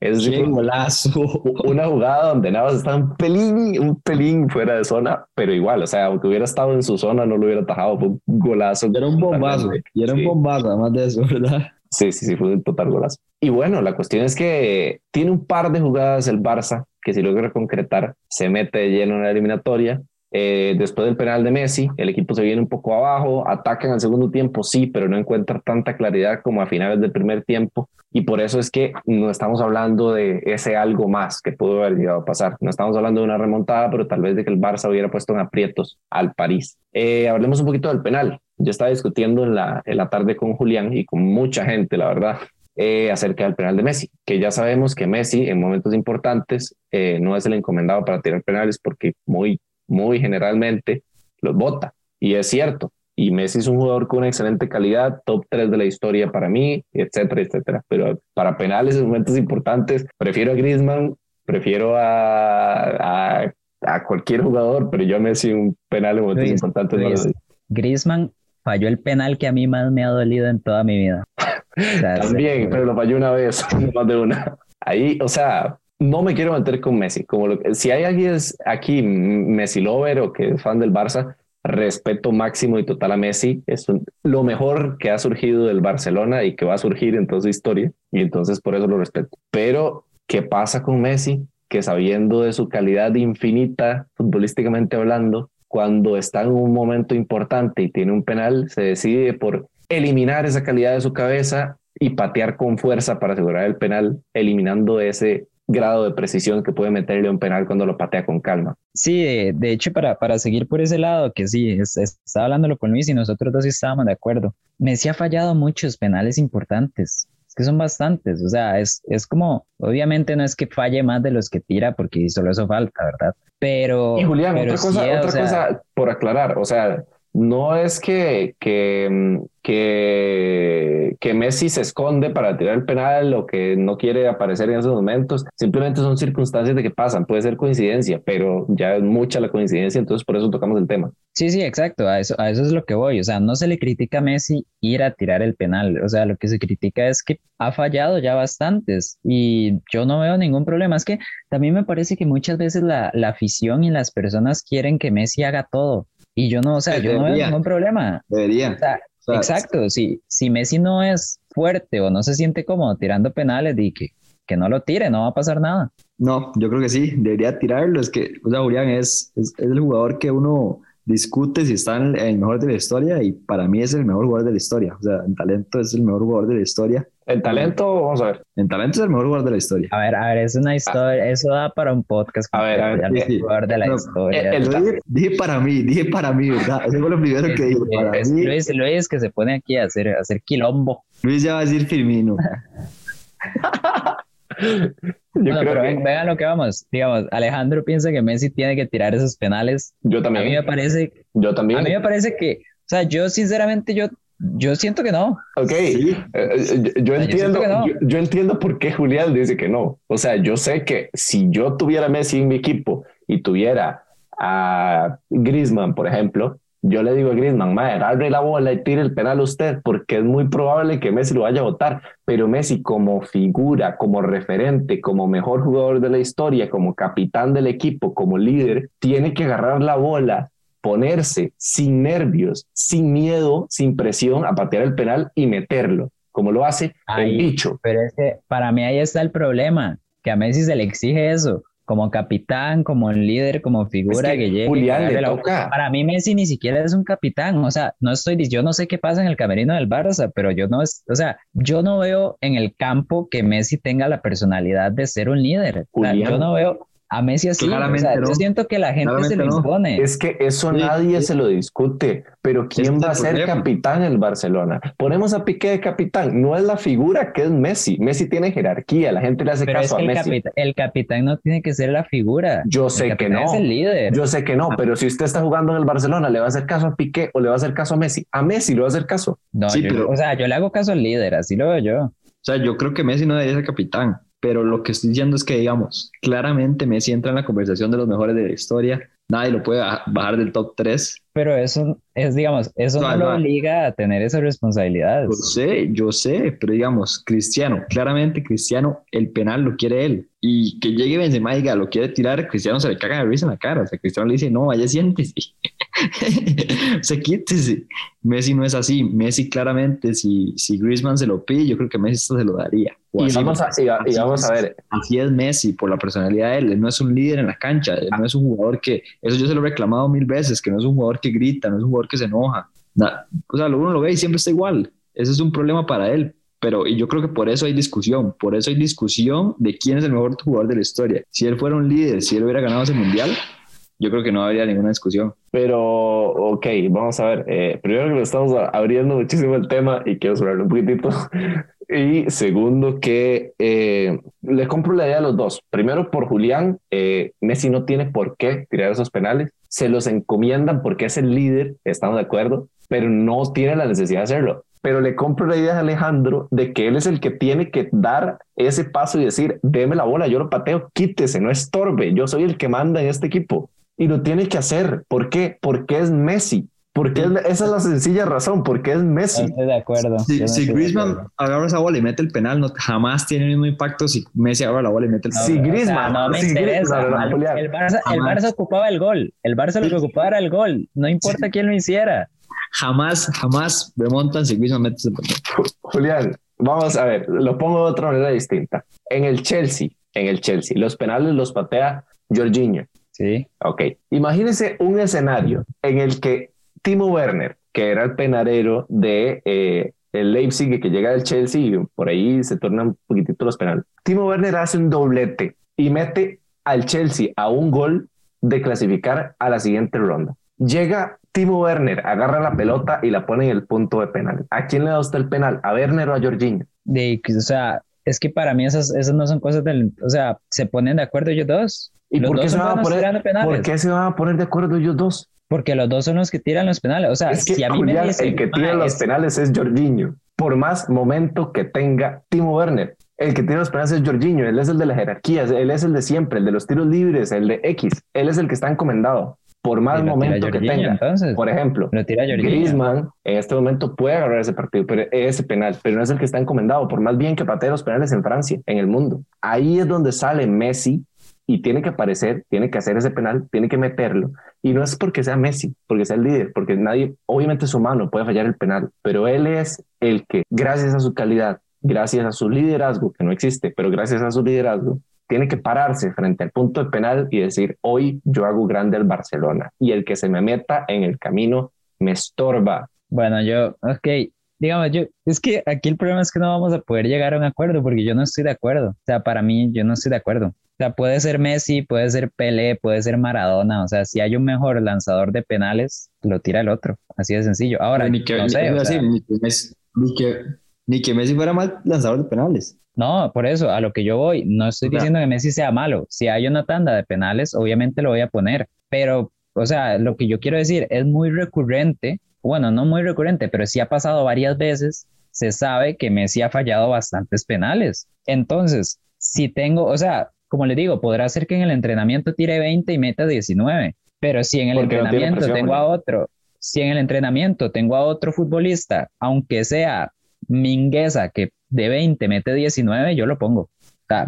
Es un golazo. Una jugada donde Navas está un pelín, un pelín fuera de zona, pero igual, o sea, aunque hubiera estado en su zona, no lo hubiera atajado. Fue un golazo. era un bombazo. Y era un bombazo, además de eso, ¿verdad? Sí, sí, sí, fue un total golazo. Y bueno, la cuestión es que tiene un par de jugadas el Barça que si logra concretar, se mete lleno en la eliminatoria. Eh, después del penal de Messi, el equipo se viene un poco abajo, atacan al segundo tiempo, sí, pero no encuentra tanta claridad como a finales del primer tiempo. Y por eso es que no estamos hablando de ese algo más que pudo haber llegado a pasar. No estamos hablando de una remontada, pero tal vez de que el Barça hubiera puesto en aprietos al París. Eh, hablemos un poquito del penal. Yo estaba discutiendo en la, en la tarde con Julián y con mucha gente, la verdad, eh, acerca del penal de Messi, que ya sabemos que Messi en momentos importantes eh, no es el encomendado para tirar penales porque muy, muy generalmente los bota. Y es cierto. Y Messi es un jugador con una excelente calidad, top 3 de la historia para mí, etcétera, etcétera. Pero para penales en momentos importantes, prefiero a Griezmann, prefiero a, a, a cualquier jugador, pero yo a Messi un penal en momentos importantes. Griezmann falló el penal que a mí más me ha dolido en toda mi vida. También, pero lo falló una vez, más de una. Ahí, o sea, no me quiero meter con Messi. Como lo, si hay alguien aquí, Messi Lover o que es fan del Barça, respeto máximo y total a Messi. Es lo mejor que ha surgido del Barcelona y que va a surgir en toda su historia. Y entonces por eso lo respeto. Pero, ¿qué pasa con Messi? Que sabiendo de su calidad infinita, futbolísticamente hablando, cuando está en un momento importante y tiene un penal, se decide por eliminar esa calidad de su cabeza y patear con fuerza para asegurar el penal, eliminando ese grado de precisión que puede meterle un penal cuando lo patea con calma. Sí, de, hecho, para, para seguir por ese lado, que sí, estaba hablándolo con Luis y nosotros dos estábamos de acuerdo. Messi ha fallado muchos penales importantes, es que son bastantes, o sea, es, es como, obviamente no es que falle más de los que tira, porque solo eso falta, ¿verdad? Pero... Y Julián, otra, cosa, otra cosa por aclarar, o sea, no es que, que, que, que, Messi se esconde para tirar el penal o que no quiere aparecer en esos momentos, simplemente son circunstancias de que pasan, puede ser coincidencia, pero ya es mucha la coincidencia, entonces por eso tocamos el tema. Sí, sí, exacto, a eso, a eso es lo que voy, o sea, no se le critica a Messi ir a tirar el penal, o sea, lo que se critica es que ha fallado ya bastantes y yo no veo ningún problema, es que también me parece que muchas veces la, la afición y las personas quieren que Messi haga todo y yo no, o sea, yo no veo ningún problema. Debería. exacto, si, si Messi no es fuerte o no se siente cómodo tirando penales, di que, que no lo tire, no va a pasar nada. No, yo creo que sí, debería tirarlo. Es que, o sea, Julián es, es, es el jugador que uno discute si está en el mejor de la historia y para mí es el mejor jugador de la historia. O sea, en talento es el mejor jugador de la historia. En talento, vamos a ver. En talento es el mejor jugador de la historia. A ver, a ver, es una historia, eso da para un podcast. A ver, a ver, el sí, jugador de la historia. dije, dije, para mí, dije para mí, ¿verdad? Eso fue lo primero que dije. Para es, mí. Luis, Luis que se pone aquí a hacer, a hacer quilombo. Luis ya va a decir Firmino. Yo creo pero que... vean lo que vamos. Digamos, Alejandro piensa que Messi tiene que tirar esos penales. Yo también. A mí me parece. Yo también. A mí me parece que, o sea, yo sinceramente yo yo siento que no. Ok, sí. Eh, yo, entiendo, yo, no. yo, entiendo por qué Julián dice que no. O sea, yo sé que si yo tuviera Messi en mi equipo y tuviera a Griezmann, por ejemplo, yo le digo a Griezmann, mae, agarre la bola y tire el penal a usted, porque es muy probable que Messi lo vaya a votar. Pero Messi, como figura, como referente, como mejor jugador de la historia, como capitán del equipo, como líder, tiene que agarrar la bola, ponerse sin nervios, sin miedo, sin presión a patear el penal y meterlo, como lo hace el bicho. Pero es que para mí ahí está el problema, que a Messi se le exige eso como capitán, como líder, como figura que, llegue. Julián le toca. Para mí Messi ni siquiera es un capitán, o sea, no estoy, yo no sé qué pasa en el camerino del Barça, pero yo no, es, o sea, yo no veo en el campo que Messi tenga la personalidad de ser un líder. yo no veo, a Messi así. Yo siento que la gente se lo impone. Es que eso nadie se lo discute. Pero ¿quién va a ser capitán en Barcelona? Ponemos a Piqué de capitán. No es la figura que es Messi. Messi tiene jerarquía. La gente le hace caso a el Messi. el capitán no tiene que ser la figura. Yo sé que no. Es el líder. Yo sé que no. Ah. Pero si usted está jugando en el Barcelona, ¿le va a hacer caso a Piqué o le va a hacer caso a Messi? A Messi le va a hacer caso. No, o sea, yo le hago caso al líder. Así lo veo yo. O sea, yo creo que Messi no debería ser capitán pero lo que estoy diciendo es que, digamos, claramente Messi entra en la conversación de los mejores de la historia, nadie lo puede bajar del top 3. Pero eso es, digamos, eso no, lo obliga a tener esa responsabilidad. Yo sé, yo sé, pero digamos, Cristiano, claramente Cristiano, el penal lo quiere él. Y que llegue Benzema y diga, lo quiere tirar, Cristiano se le caga de risa en la cara. O sea, Cristiano le dice, no, vaya, siéntese. se quítese. Messi no es así. Messi claramente, si, si Griezmann se lo pide, yo creo que Messi esto se lo daría. Y vamos, a, y, vamos a ver. Así es Messi, por la personalidad de él. Él no es un líder en la cancha, él no es un jugador que, eso yo se lo he reclamado mil veces, que no es un jugador que grita, no es un jugador que se enoja. o sea, uno lo ve y siempre está igual. Ese es un problema para él. Pero y yo creo que por eso hay discusión, por eso hay discusión de quién es el mejor jugador de la historia. Si él fuera un líder, si él hubiera ganado ese mundial, yo creo que no habría ninguna discusión. Pero, ok, vamos a ver. Eh, primero que lo estamos abriendo muchísimo el tema y quiero subirlo un poquitito. Y segundo, que eh, le compro la idea a los dos. Primero, por Julián, eh, Messi no tiene por qué tirar esos penales. Se los encomiendan porque es el líder, estamos de acuerdo, pero no tiene la necesidad de hacerlo. Pero le compro la idea a Alejandro de que él es el que tiene que dar ese paso y decir, deme la bola, yo lo pateo, quítese, no estorbe, yo soy el que manda en este equipo. Y lo tiene que hacer. ¿Por qué? Porque es Messi. Porque esa es la sencilla razón, porque es Messi. estoy de acuerdo. Si, Griezmann agarra esa bola y mete el penal, no, jamás tiene el mismo impacto si Messi agarra la bola y mete el penal. Si Griezmann, no me interesa. el, Barça, el, Barça, ocupaba el gol. El Barça lo que ocupaba era el gol. No importa quién lo hiciera. Jamás, jamás remontan si Griezmann mete el penal. Julián, vamos a ver, lo pongo de otra manera distinta. En el Chelsea, en el Chelsea, los penales los patea Jorginho. Sí. Ok. Imagínese un escenario en el que Timo Werner, que era el penarero de eh, el Leipzig que llega del Chelsea y por ahí se tornan un poquitito los penales. Timo Werner hace un doblete y mete al Chelsea a un gol de clasificar a la siguiente ronda. Llega Timo Werner, agarra la pelota y la pone en el punto de penal. ¿A quién le da usted el penal? ¿A Werner o a Jorginho? De, o sea, es que para mí esas, esas no son cosas del... O sea, se ponen de acuerdo ellos dos. ¿Y por qué, se van a poner, ¿por qué se van a poner de acuerdo ellos dos? Porque los dos son los que tiran los penales. O sea, si a mí me el que tira los penales es Jorginho. Por más momento que tenga Timo Werner, el que tira los penales es Jorginho. Él es el de las jerarquías. Él es el de siempre, el de los tiros libres, el de X. Él es el que está encomendado. Por más momento que tenga. Por ejemplo, Griezmann en este momento puede agarrar ese partido, pero ese penal, pero no es el que está encomendado. Por más bien que patee los penales en Francia, en el mundo. Ahí es donde sale Messi y tiene que aparecer, tiene que hacer ese penal, tiene que meterlo. Y no es porque sea Messi, porque sea el líder, porque nadie, obviamente es humano, puede fallar el penal, pero él es el que, gracias a su calidad, gracias a su liderazgo, que no existe, pero gracias a su liderazgo, tiene que pararse frente al punto de penal y decir, hoy yo hago grande el Barcelona y el que se me meta en el camino me estorba. Bueno, yo, ok, digamos, yo, es que aquí el problema es que no vamos a poder llegar a un acuerdo porque yo no estoy de acuerdo. O sea, para mí, yo no estoy de acuerdo. O sea, puede ser Messi, puede ser Pelé, puede ser Maradona. O sea, si hay un mejor lanzador de penales, lo tira el otro. Así de sencillo. Ahora, ni que, no sé, ni, que Messi, ni, que, Messi, fuera mal lanzador de penales. No, por eso, a lo que yo voy, no estoy diciendo que Messi sea malo. Si hay una tanda de penales, obviamente lo voy a poner. Pero, o sea, lo que yo quiero decir es muy recurrente bueno, no muy recurrente, pero sí ha pasado varias veces, se sabe que Messi ha fallado bastantes penales. Entonces, si tengo, o sea, como le digo, podrá ser que en el entrenamiento tire 20 y meta 19, pero si en el entrenamiento tengo a otro, si en el entrenamiento tengo a otro futbolista, aunque sea Mingueza, que de 20 mete 19, yo lo pongo.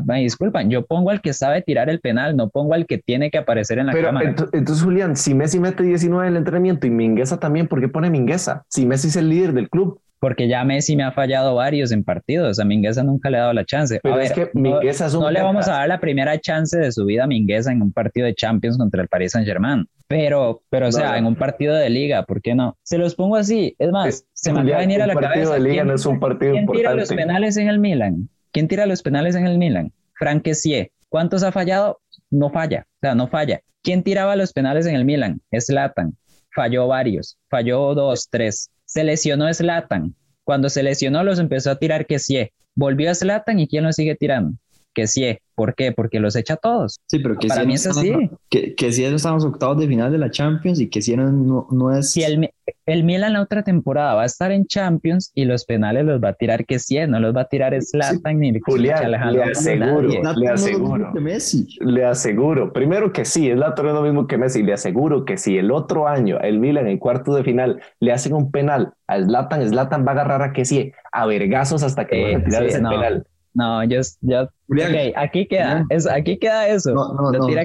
Me disculpan, yo pongo al que sabe tirar el penal, no pongo al que tiene que aparecer en la Pero cámara. entonces, Julián, si Messi mete 19 en el entrenamiento y Mingueza también, ¿por qué pone Mingueza? Si Messi es el líder del club. Porque ya Messi me ha fallado varios en partidos, a Mingueza nunca le ha dado la chance. Pero a es ver, que Mingueza no, es un no le vamos a dar la primera chance de su vida a Mingueza en un partido de Champions contra el Paris Saint Germain. Pero, pero o sea, no. en un partido de liga, ¿por qué no? Se los pongo así. Es más, Es- se me de Julián, venir a un la partido cabeza. de liga ¿quién- no es un partido ¿Quién tira los importante. penales en el Milan? ¿Quién tira los penales en el Milan? Frank Kessie. ¿Cuántos ha fallado? No falla, o sea, no falla. ¿Quién tiraba los penales en el Milan? Zlatan. Falló varios, falló dos, tres. Se lesionó Zlatan. Cuando se lesionó los empezó a tirar Kessie. Volvió a Zlatan y ¿quién lo sigue tirando? Kessie. ¿Por qué? Porque los echa a todos. Sí, pero que Para si mí no es están- así. Que, que si no estamos octavos de final de la Champions y que si no, no, no es... Si el, el Milan la otra temporada va a estar en Champions y los penales los va a tirar Kessie, no los va a tirar Zlatan ni Julián, Alejandro le aseguro. le no es aseguro. que. Le aseguro, primero que sí, es la torre lo mismo que Messi. Le aseguro que si el otro año el Milan en cuarto de final le hacen un penal a Zlatan, Zlatan va a agarrar a que sí, a vergazos hasta que Eh, a tirar sí, ese no. penal. No, yo, yo Julián, aquí queda, Julián. eso, aquí queda eso. No, no, no, tira.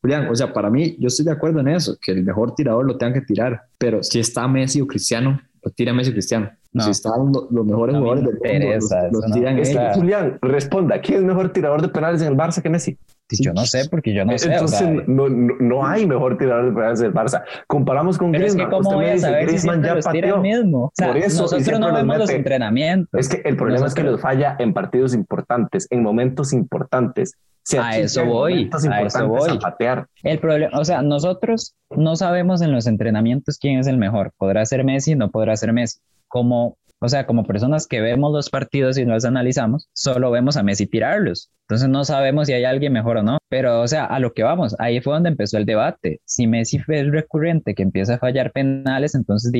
Julián, o sea, para mí, yo estoy de acuerdo en eso, que el mejor tirador lo tengan que tirar, pero si está Messi o Cristiano, lo tira Messi o Cristiano. No. Si están lo- los mejores jugadores del mundo, los, los tiran Es ellos. Julián, responda, ¿quién es mejor tirador de penales en el Barça que Messi? Yo no sé, porque yo no sé. o Entonces, sea, no, no, no hay mejor tirador de penales del Barça. Comparamos con pero es que Griezmann. cómo voy a saber si Griezmann ya los tira el pateó. mismo. O sea, Por eso, nosotros no vemos los entrenamientos. Es que el problema es que los falla en partidos importantes, en momentos importantes. Se A eso voy, a eso voy. a patear. El problema, o sea, nosotros no sabemos en los entrenamientos quién es el mejor. Podrá ser Messi, no podrá ser Messi. Como, o sea, como personas que vemos los partidos y los analizamos, solo vemos a Messi tirarlos. Entonces no sabemos si hay alguien mejor o no. Pero, o sea, a lo que vamos, ahí fue donde empezó el debate. Si Messi fue el recurrente que empieza a fallar penales, entonces,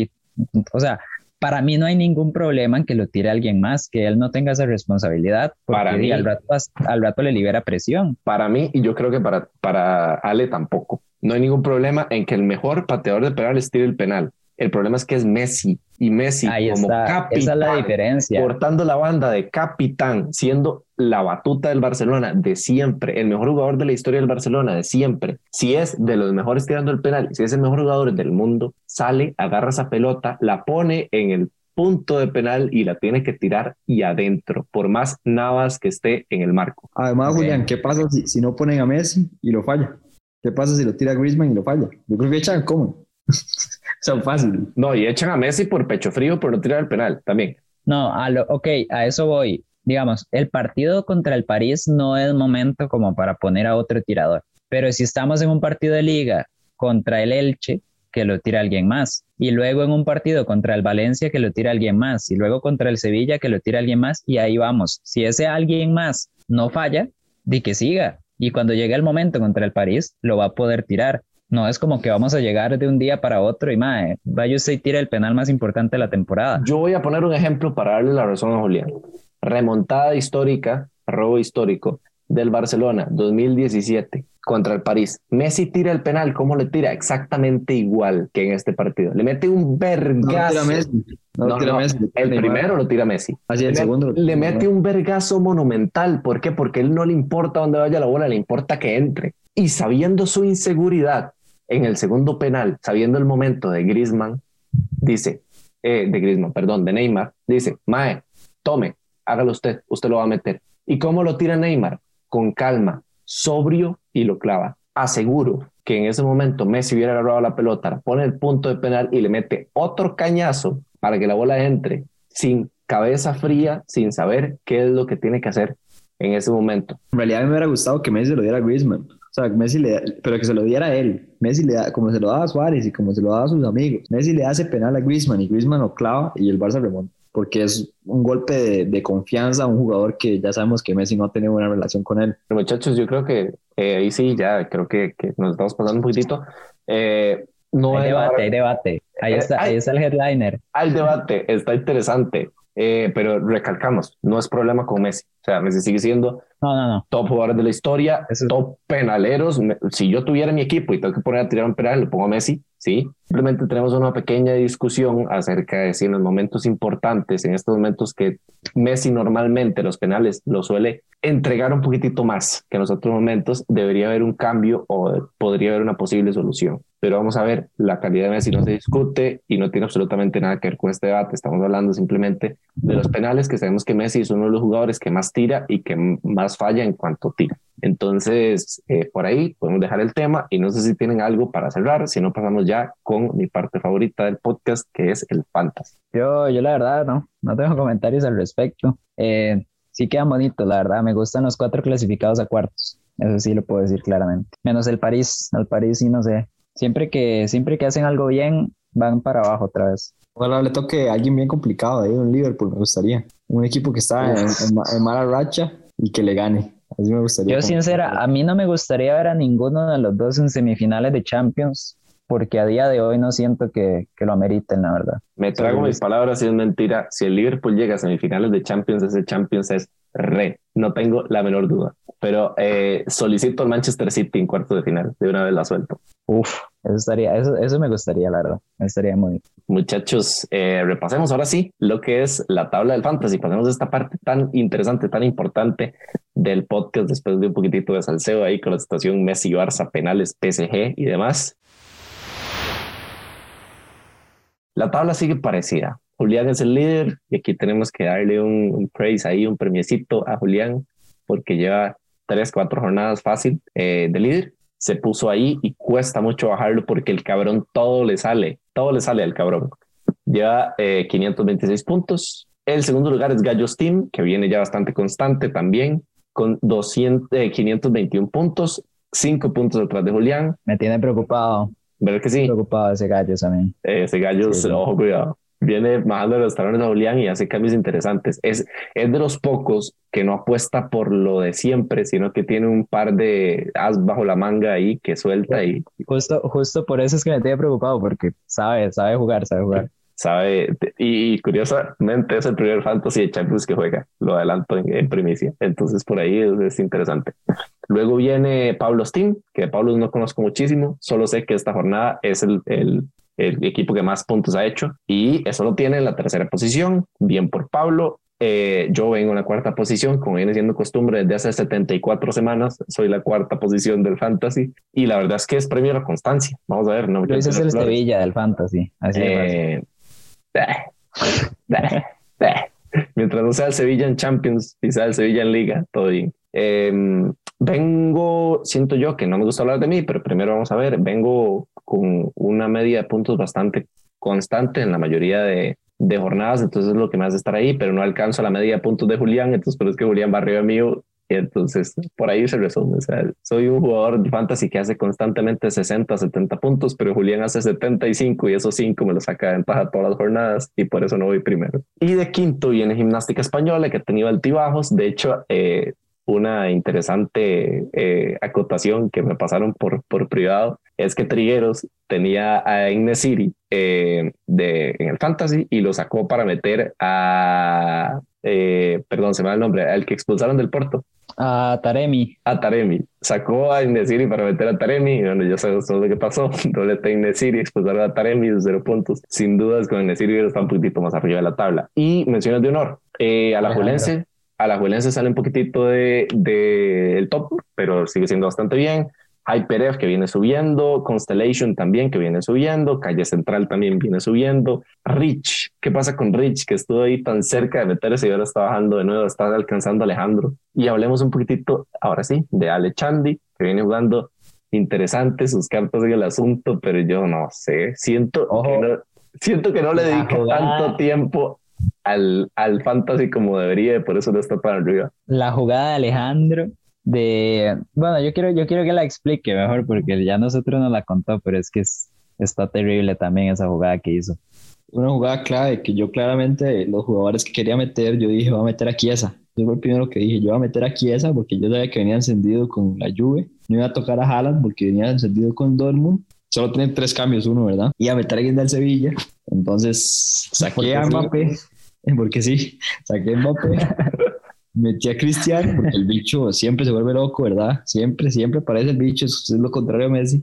o sea, para mí no hay ningún problema en que lo tire alguien más, que él no tenga esa responsabilidad, porque Para mí- al, rato, al rato le libera presión. Para mí, y yo creo que para, para Ale tampoco. No hay ningún problema en que el mejor pateador de penales tire el penal. El problema es que es Messi. Y Messi, Ahí como está, capitán, esa es la diferencia. portando la banda de capitán, siendo la batuta del Barcelona de siempre, el mejor jugador de la historia del Barcelona de siempre, si es de los mejores tirando el penal, si es el mejor jugador del mundo, sale, agarra esa pelota, la pone en el punto de penal y la tiene que tirar y adentro, por más navas que esté en el marco. Además. Julián, ¿qué pasa si, si no ponen a Messi y lo falla? ¿Qué pasa si lo tira Griezmann y lo falla? Yo creo que echan como. Son fácil. No, y echan a Messi por pecho frío por no tirar el penal también. No, a lo, ok, a eso voy. Digamos, el partido contra el París no es momento como para poner a otro tirador. Pero si estamos en un partido de liga contra el Elche, que lo tira alguien más. Y luego en un partido contra el Valencia, que lo tira alguien más. Y luego contra el Sevilla, que lo tira alguien más. Y ahí vamos. Si ese alguien más no falla, di que siga. Y cuando llegue el momento contra el París, lo va a poder tirar. No es como que vamos a llegar de un día para otro y mae, vaya usted y tira el penal más importante de la temporada. Yo voy a poner un ejemplo para darle la razón a Julián. Remontada histórica, robo histórico del Barcelona 2017 contra el París. Messi tira el penal, ¿cómo le tira? Exactamente igual que en este partido. Le mete un No lo vergazo. tira Messi. No, lo No, tira no, el primero lo tira Messi. Así, el le, segundo lo le mete un vergazo monumental. ¿Por qué? Porque él no le importa dónde vaya la bola, le importa que entre. Y sabiendo su inseguridad en el segundo penal, sabiendo el momento de Griezmann, dice, eh, de Griezmann, perdón, de Neymar, dice, Mae, tome, hágalo usted, usted lo va a meter. ¿Y cómo lo tira Neymar? Con calma, sobrio y lo clava. Aseguro que en ese momento Messi hubiera agarrado la pelota, pone el punto de penal y le mete otro cañazo para que la bola entre sin cabeza fría, sin saber qué es lo que tiene que hacer en ese momento. En realidad me hubiera gustado que Messi lo diera a Griezmann. O sea, Messi le, pero que se lo diera a él. Messi le da, como se lo daba a Suárez y como se lo daba a sus amigos. Messi le hace penal a Griezmann y Griezmann lo clava y el Barça remonta. Porque es un golpe de, de confianza a un jugador que ya sabemos que Messi no ha tenido buena relación con él. Pero muchachos, yo creo que eh, ahí sí, ya creo que, que nos estamos pasando un poquitito. Eh, no hay debate, hay debate. Ahí Eh, está, ahí está el headliner. Hay debate, está interesante, eh, pero recalcamos, no es problema con Messi. O sea, Messi sigue siendo No, no, no. top jugador de la historia, Eso es- top penaleros. Si yo tuviera mi equipo y tengo que poner a tirar un penal, le pongo a Messi ¿sí? Simplemente tenemos una pequeña discusión acerca de si en los momentos importantes, en estos momentos que Messi normalmente los penales lo suele entregar un poquitito más que en los otros momentos, debería haber un cambio o podría haber una posible solución. Pero vamos a ver, la calidad de Messi no se discute y no tiene absolutamente nada que ver con este debate. Estamos hablando simplemente de los penales, que sabemos que Messi es uno de los jugadores que más tira y que más falla en cuanto tira. Entonces, eh, por ahí podemos dejar el tema y no sé si tienen algo para cerrar, si no pasamos ya con mi parte favorita del podcast, que es el fantasy. Yo, yo la verdad, no, no tengo comentarios al respecto. Eh, sí quedan bonitos, la verdad. Me gustan los cuatro clasificados a cuartos. Eso sí lo puedo decir claramente. Menos el París. Al París sí no sé. Siempre que, siempre que hacen algo bien, van para abajo otra vez. Ojalá le toque a alguien bien complicado ahí, un Liverpool, me gustaría. Un equipo que está en, mala racha y que le gane. Así me gustaría. Yo, sincera, a mí no me gustaría ver a ninguno de los dos en semifinales de Champions, porque a día de hoy no siento que, que lo ameriten, la verdad. Me trago mis palabras y es mentira. Si el Liverpool llega a semifinales de Champions, ese Champions es re, no tengo la menor duda. Pero eh, solicito al Manchester City en cuarto de final, de una vez la suelto. Uf, eso estaría, eso, eso me gustaría, la verdad. Me estaría muy Muchachos, eh, repasemos ahora sí lo que es la tabla del fantasy. Pasemos a esta parte tan interesante, tan importante del podcast después de un poquitito de salseo ahí con la situación Messi, Barça, penales, PSG y demás. La tabla sigue parecida. Julián es el líder y aquí tenemos que darle un, praise ahí, un premiecito a Julián porque lleva tres, cuatro jornadas fácil eh, de líder. Se puso ahí y cuesta mucho bajarlo porque el cabrón todo le sale, todo le sale al cabrón. Lleva 526 eh, puntos. El segundo lugar es Gallos Team, que viene ya bastante constante también, con 200, 521 eh, puntos, 5 puntos detrás de Julián. Me tiene preocupado. ¿Verdad que sí? Preocupado ese Gallos a mí. ese Gallos, ojo, cuidado viene bajando los talones a Julián y hace cambios interesantes. Es, es de los pocos que no apuesta por lo de siempre, sino que tiene un par de as bajo la manga ahí que suelta y... Justo, justo por eso es que me tenía preocupado, porque sabe, sabe jugar, sabe jugar. Sabe, y, curiosamente es el primer fantasy de Champions que juega, lo adelanto en, primicia, entonces por ahí es, interesante. Luego viene Pablo Steam, que Pablo no conozco muchísimo, solo sé que esta jornada es el, el el equipo que más puntos ha hecho y eso lo tiene en la tercera posición, bien por Pablo. Eh, yo vengo en la cuarta posición, como viene siendo costumbre desde hace 74 semanas, soy la cuarta posición del fantasy y la verdad es que es premio a la constancia. Vamos a ver, no. Luis es el Sevilla del fantasy. Así eh, Mientras no sea el Sevilla en Champions y sea el Sevilla en Liga, todo bien. Em, vengo, siento yo que no me gusta hablar de mí, pero primero vamos a ver, vengo con una media de puntos bastante constante en la mayoría de, de jornadas, entonces es lo que me hace estar ahí, pero no alcanzo la media de puntos de Julián, entonces pero es que Julián va arriba mío y entonces por ahí se resume. O sea, soy un jugador de fantasy que hace constantemente 60, 70 puntos, pero Julián hace 75 y esos 5 me los saca de ventaja todas las jornadas y por eso no voy primero. Y de quinto viene Gimnástica Española, que ha tenido altibajos. De hecho, eh, una interesante eh, acotación que me pasaron por, por privado es que Trigueros tenía a City eh, de, en el Fantasy y lo sacó para meter a, eh, perdón, se me da el nombre, al que expulsaron del Porto. A Taremi. A Taremi. Sacó a City para meter a Taremi. Y bueno, ya sabes todo lo que pasó. Doblete City expulsaron a Taremi de cero puntos. Sin dudas, con City está un poquitito más arriba de la tabla. Y menciones de honor. a la Julense a la Juelense sale un poquitito del de, el top, pero sigue siendo bastante bien. Hyperf que viene subiendo, Constellation también que viene subiendo, Calle Central también viene subiendo, Rich, ¿qué pasa con Rich que estuvo ahí tan cerca de meterse y ahora está bajando de nuevo, está alcanzando a Alejandro? Y hablemos un poquitito, ahora sí, de Ale Chandi, que viene jugando interesante sus cartas en el asunto, pero yo no sé, siento, que no, siento que no le dedica tanto tiempo al, al fantasy como debería, por eso no está para arriba. La jugada de Alejandro de, bueno, yo quiero, yo quiero que la explique mejor porque ya nosotros nos la contó, pero es que es, está terrible también esa jugada que hizo. Una jugada clave que yo claramente, los jugadores que quería meter, yo dije, voy a meter aquí esa. Yo fue el primero que dije, yo voy a meter aquí esa porque yo sabía que venía encendido con la Juve. No iba a tocar a Haaland porque venía encendido con Dortmund. Solo tienen tres cambios, uno, ¿verdad? Y a meter a alguien del Sevilla. Entonces saqué a Mbappé, porque sí, saqué a Mbappé, metí a Cristiano, porque el bicho siempre se vuelve loco, ¿verdad? Siempre, siempre parece el bicho, es lo contrario a Messi.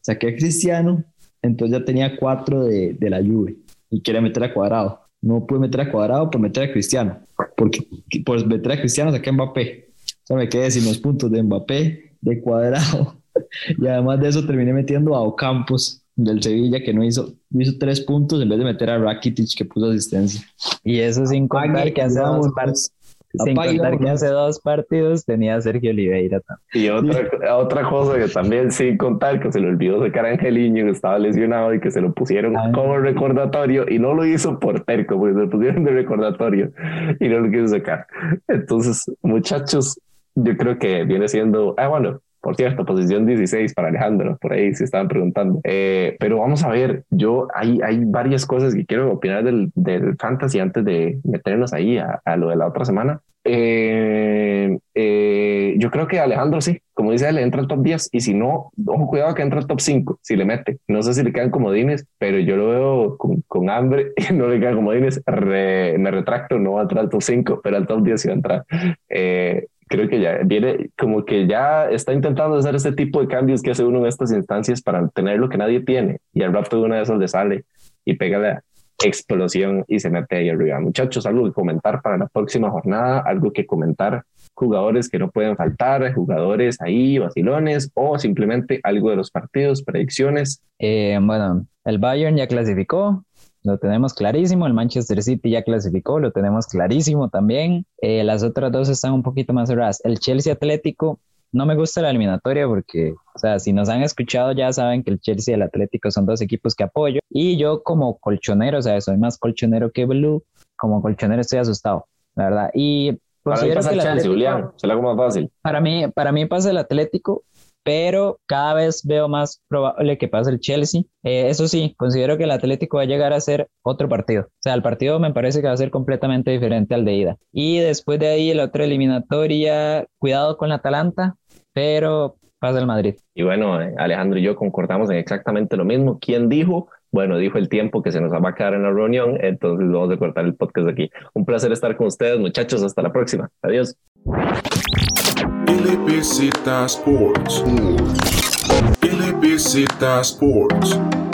Saqué a Cristiano, entonces ya tenía cuatro de, de la Juve y quiere meter a Cuadrado. No pude meter a Cuadrado por meter a Cristiano, porque por meter a Cristiano saqué a Mbappé. O sea, me quedé sin los puntos de Mbappé, de Cuadrado. y además de eso terminé metiendo a Ocampos del Sevilla, que no hizo, hizo tres puntos en vez de meter a Rakitic, que puso asistencia. Y eso sin contar que hace dos partidos. Sin contar que hace dos partidos tenía a Sergio Oliveira también. Y otra, otra cosa que también sin contar que se le olvidó sacar a Angeliño que estaba lesionado y que se lo pusieron como recordatorio y no lo hizo por terco porque se lo pusieron de recordatorio y no lo quiso sacar. Entonces, muchachos, yo creo que viene siendo, ah, bueno, por cierto, posición 16 para Alejandro, por ahí se estaban preguntando. Eh, pero vamos a ver, yo hay, hay varias cosas que quiero opinar del, del fantasy antes de meternos ahí a, a lo de la otra semana. Eh, eh, yo creo que Alejandro sí, como dice él, entra al top 10 y si no, ojo cuidado que entra al top 5 si le mete. No sé si le quedan comodines, pero yo lo veo con, con hambre y no le quedan comodines. me retracto, no va a entrar al top 5, pero al top 10 sí va a entrar. Eh, creo que ya viene como que ya está intentando hacer este tipo de cambios que hace uno en estas instancias para tener lo que nadie tiene y al rato de una de esas le sale y pega la explosión y se mete ahí arriba. Muchachos, algo que comentar para la próxima jornada, algo que comentar, jugadores que no pueden faltar, jugadores ahí, vacilones o simplemente algo de los partidos, predicciones. Eh, bueno, el Bayern ya clasificó, lo tenemos clarísimo. El Manchester City ya clasificó, lo tenemos clarísimo también. Eh, las otras dos están un poquito más cerradas. El Chelsea Atlético, no me gusta la eliminatoria porque, o sea, si nos han escuchado ya saben que el Chelsea y el Atlético son dos equipos que apoyo. Y yo como colchonero, o sea, soy más colchonero que Blue, como colchonero estoy asustado, la verdad. Y para mí pasa el Chelsea, Julián, se lo hago más fácil. Para mí, para mí pasa el Atlético pero cada vez veo más probable que pase el Chelsea. Eh, eso sí, considero que el Atlético va a llegar a ser otro partido. O sea, el partido me parece que va a ser completamente diferente al de ida. Y después de ahí, la otra eliminatoria, cuidado con la Atalanta, pero pasa el Madrid. Y bueno, eh, Alejandro y yo concordamos en exactamente lo mismo. ¿Quién dijo? Bueno, dijo el tiempo que se nos va a quedar en la reunión, entonces vamos a cortar el podcast aquí. Un placer estar con ustedes, muchachos. Hasta la próxima. Adiós. LBZ Sports. LBZ Sports.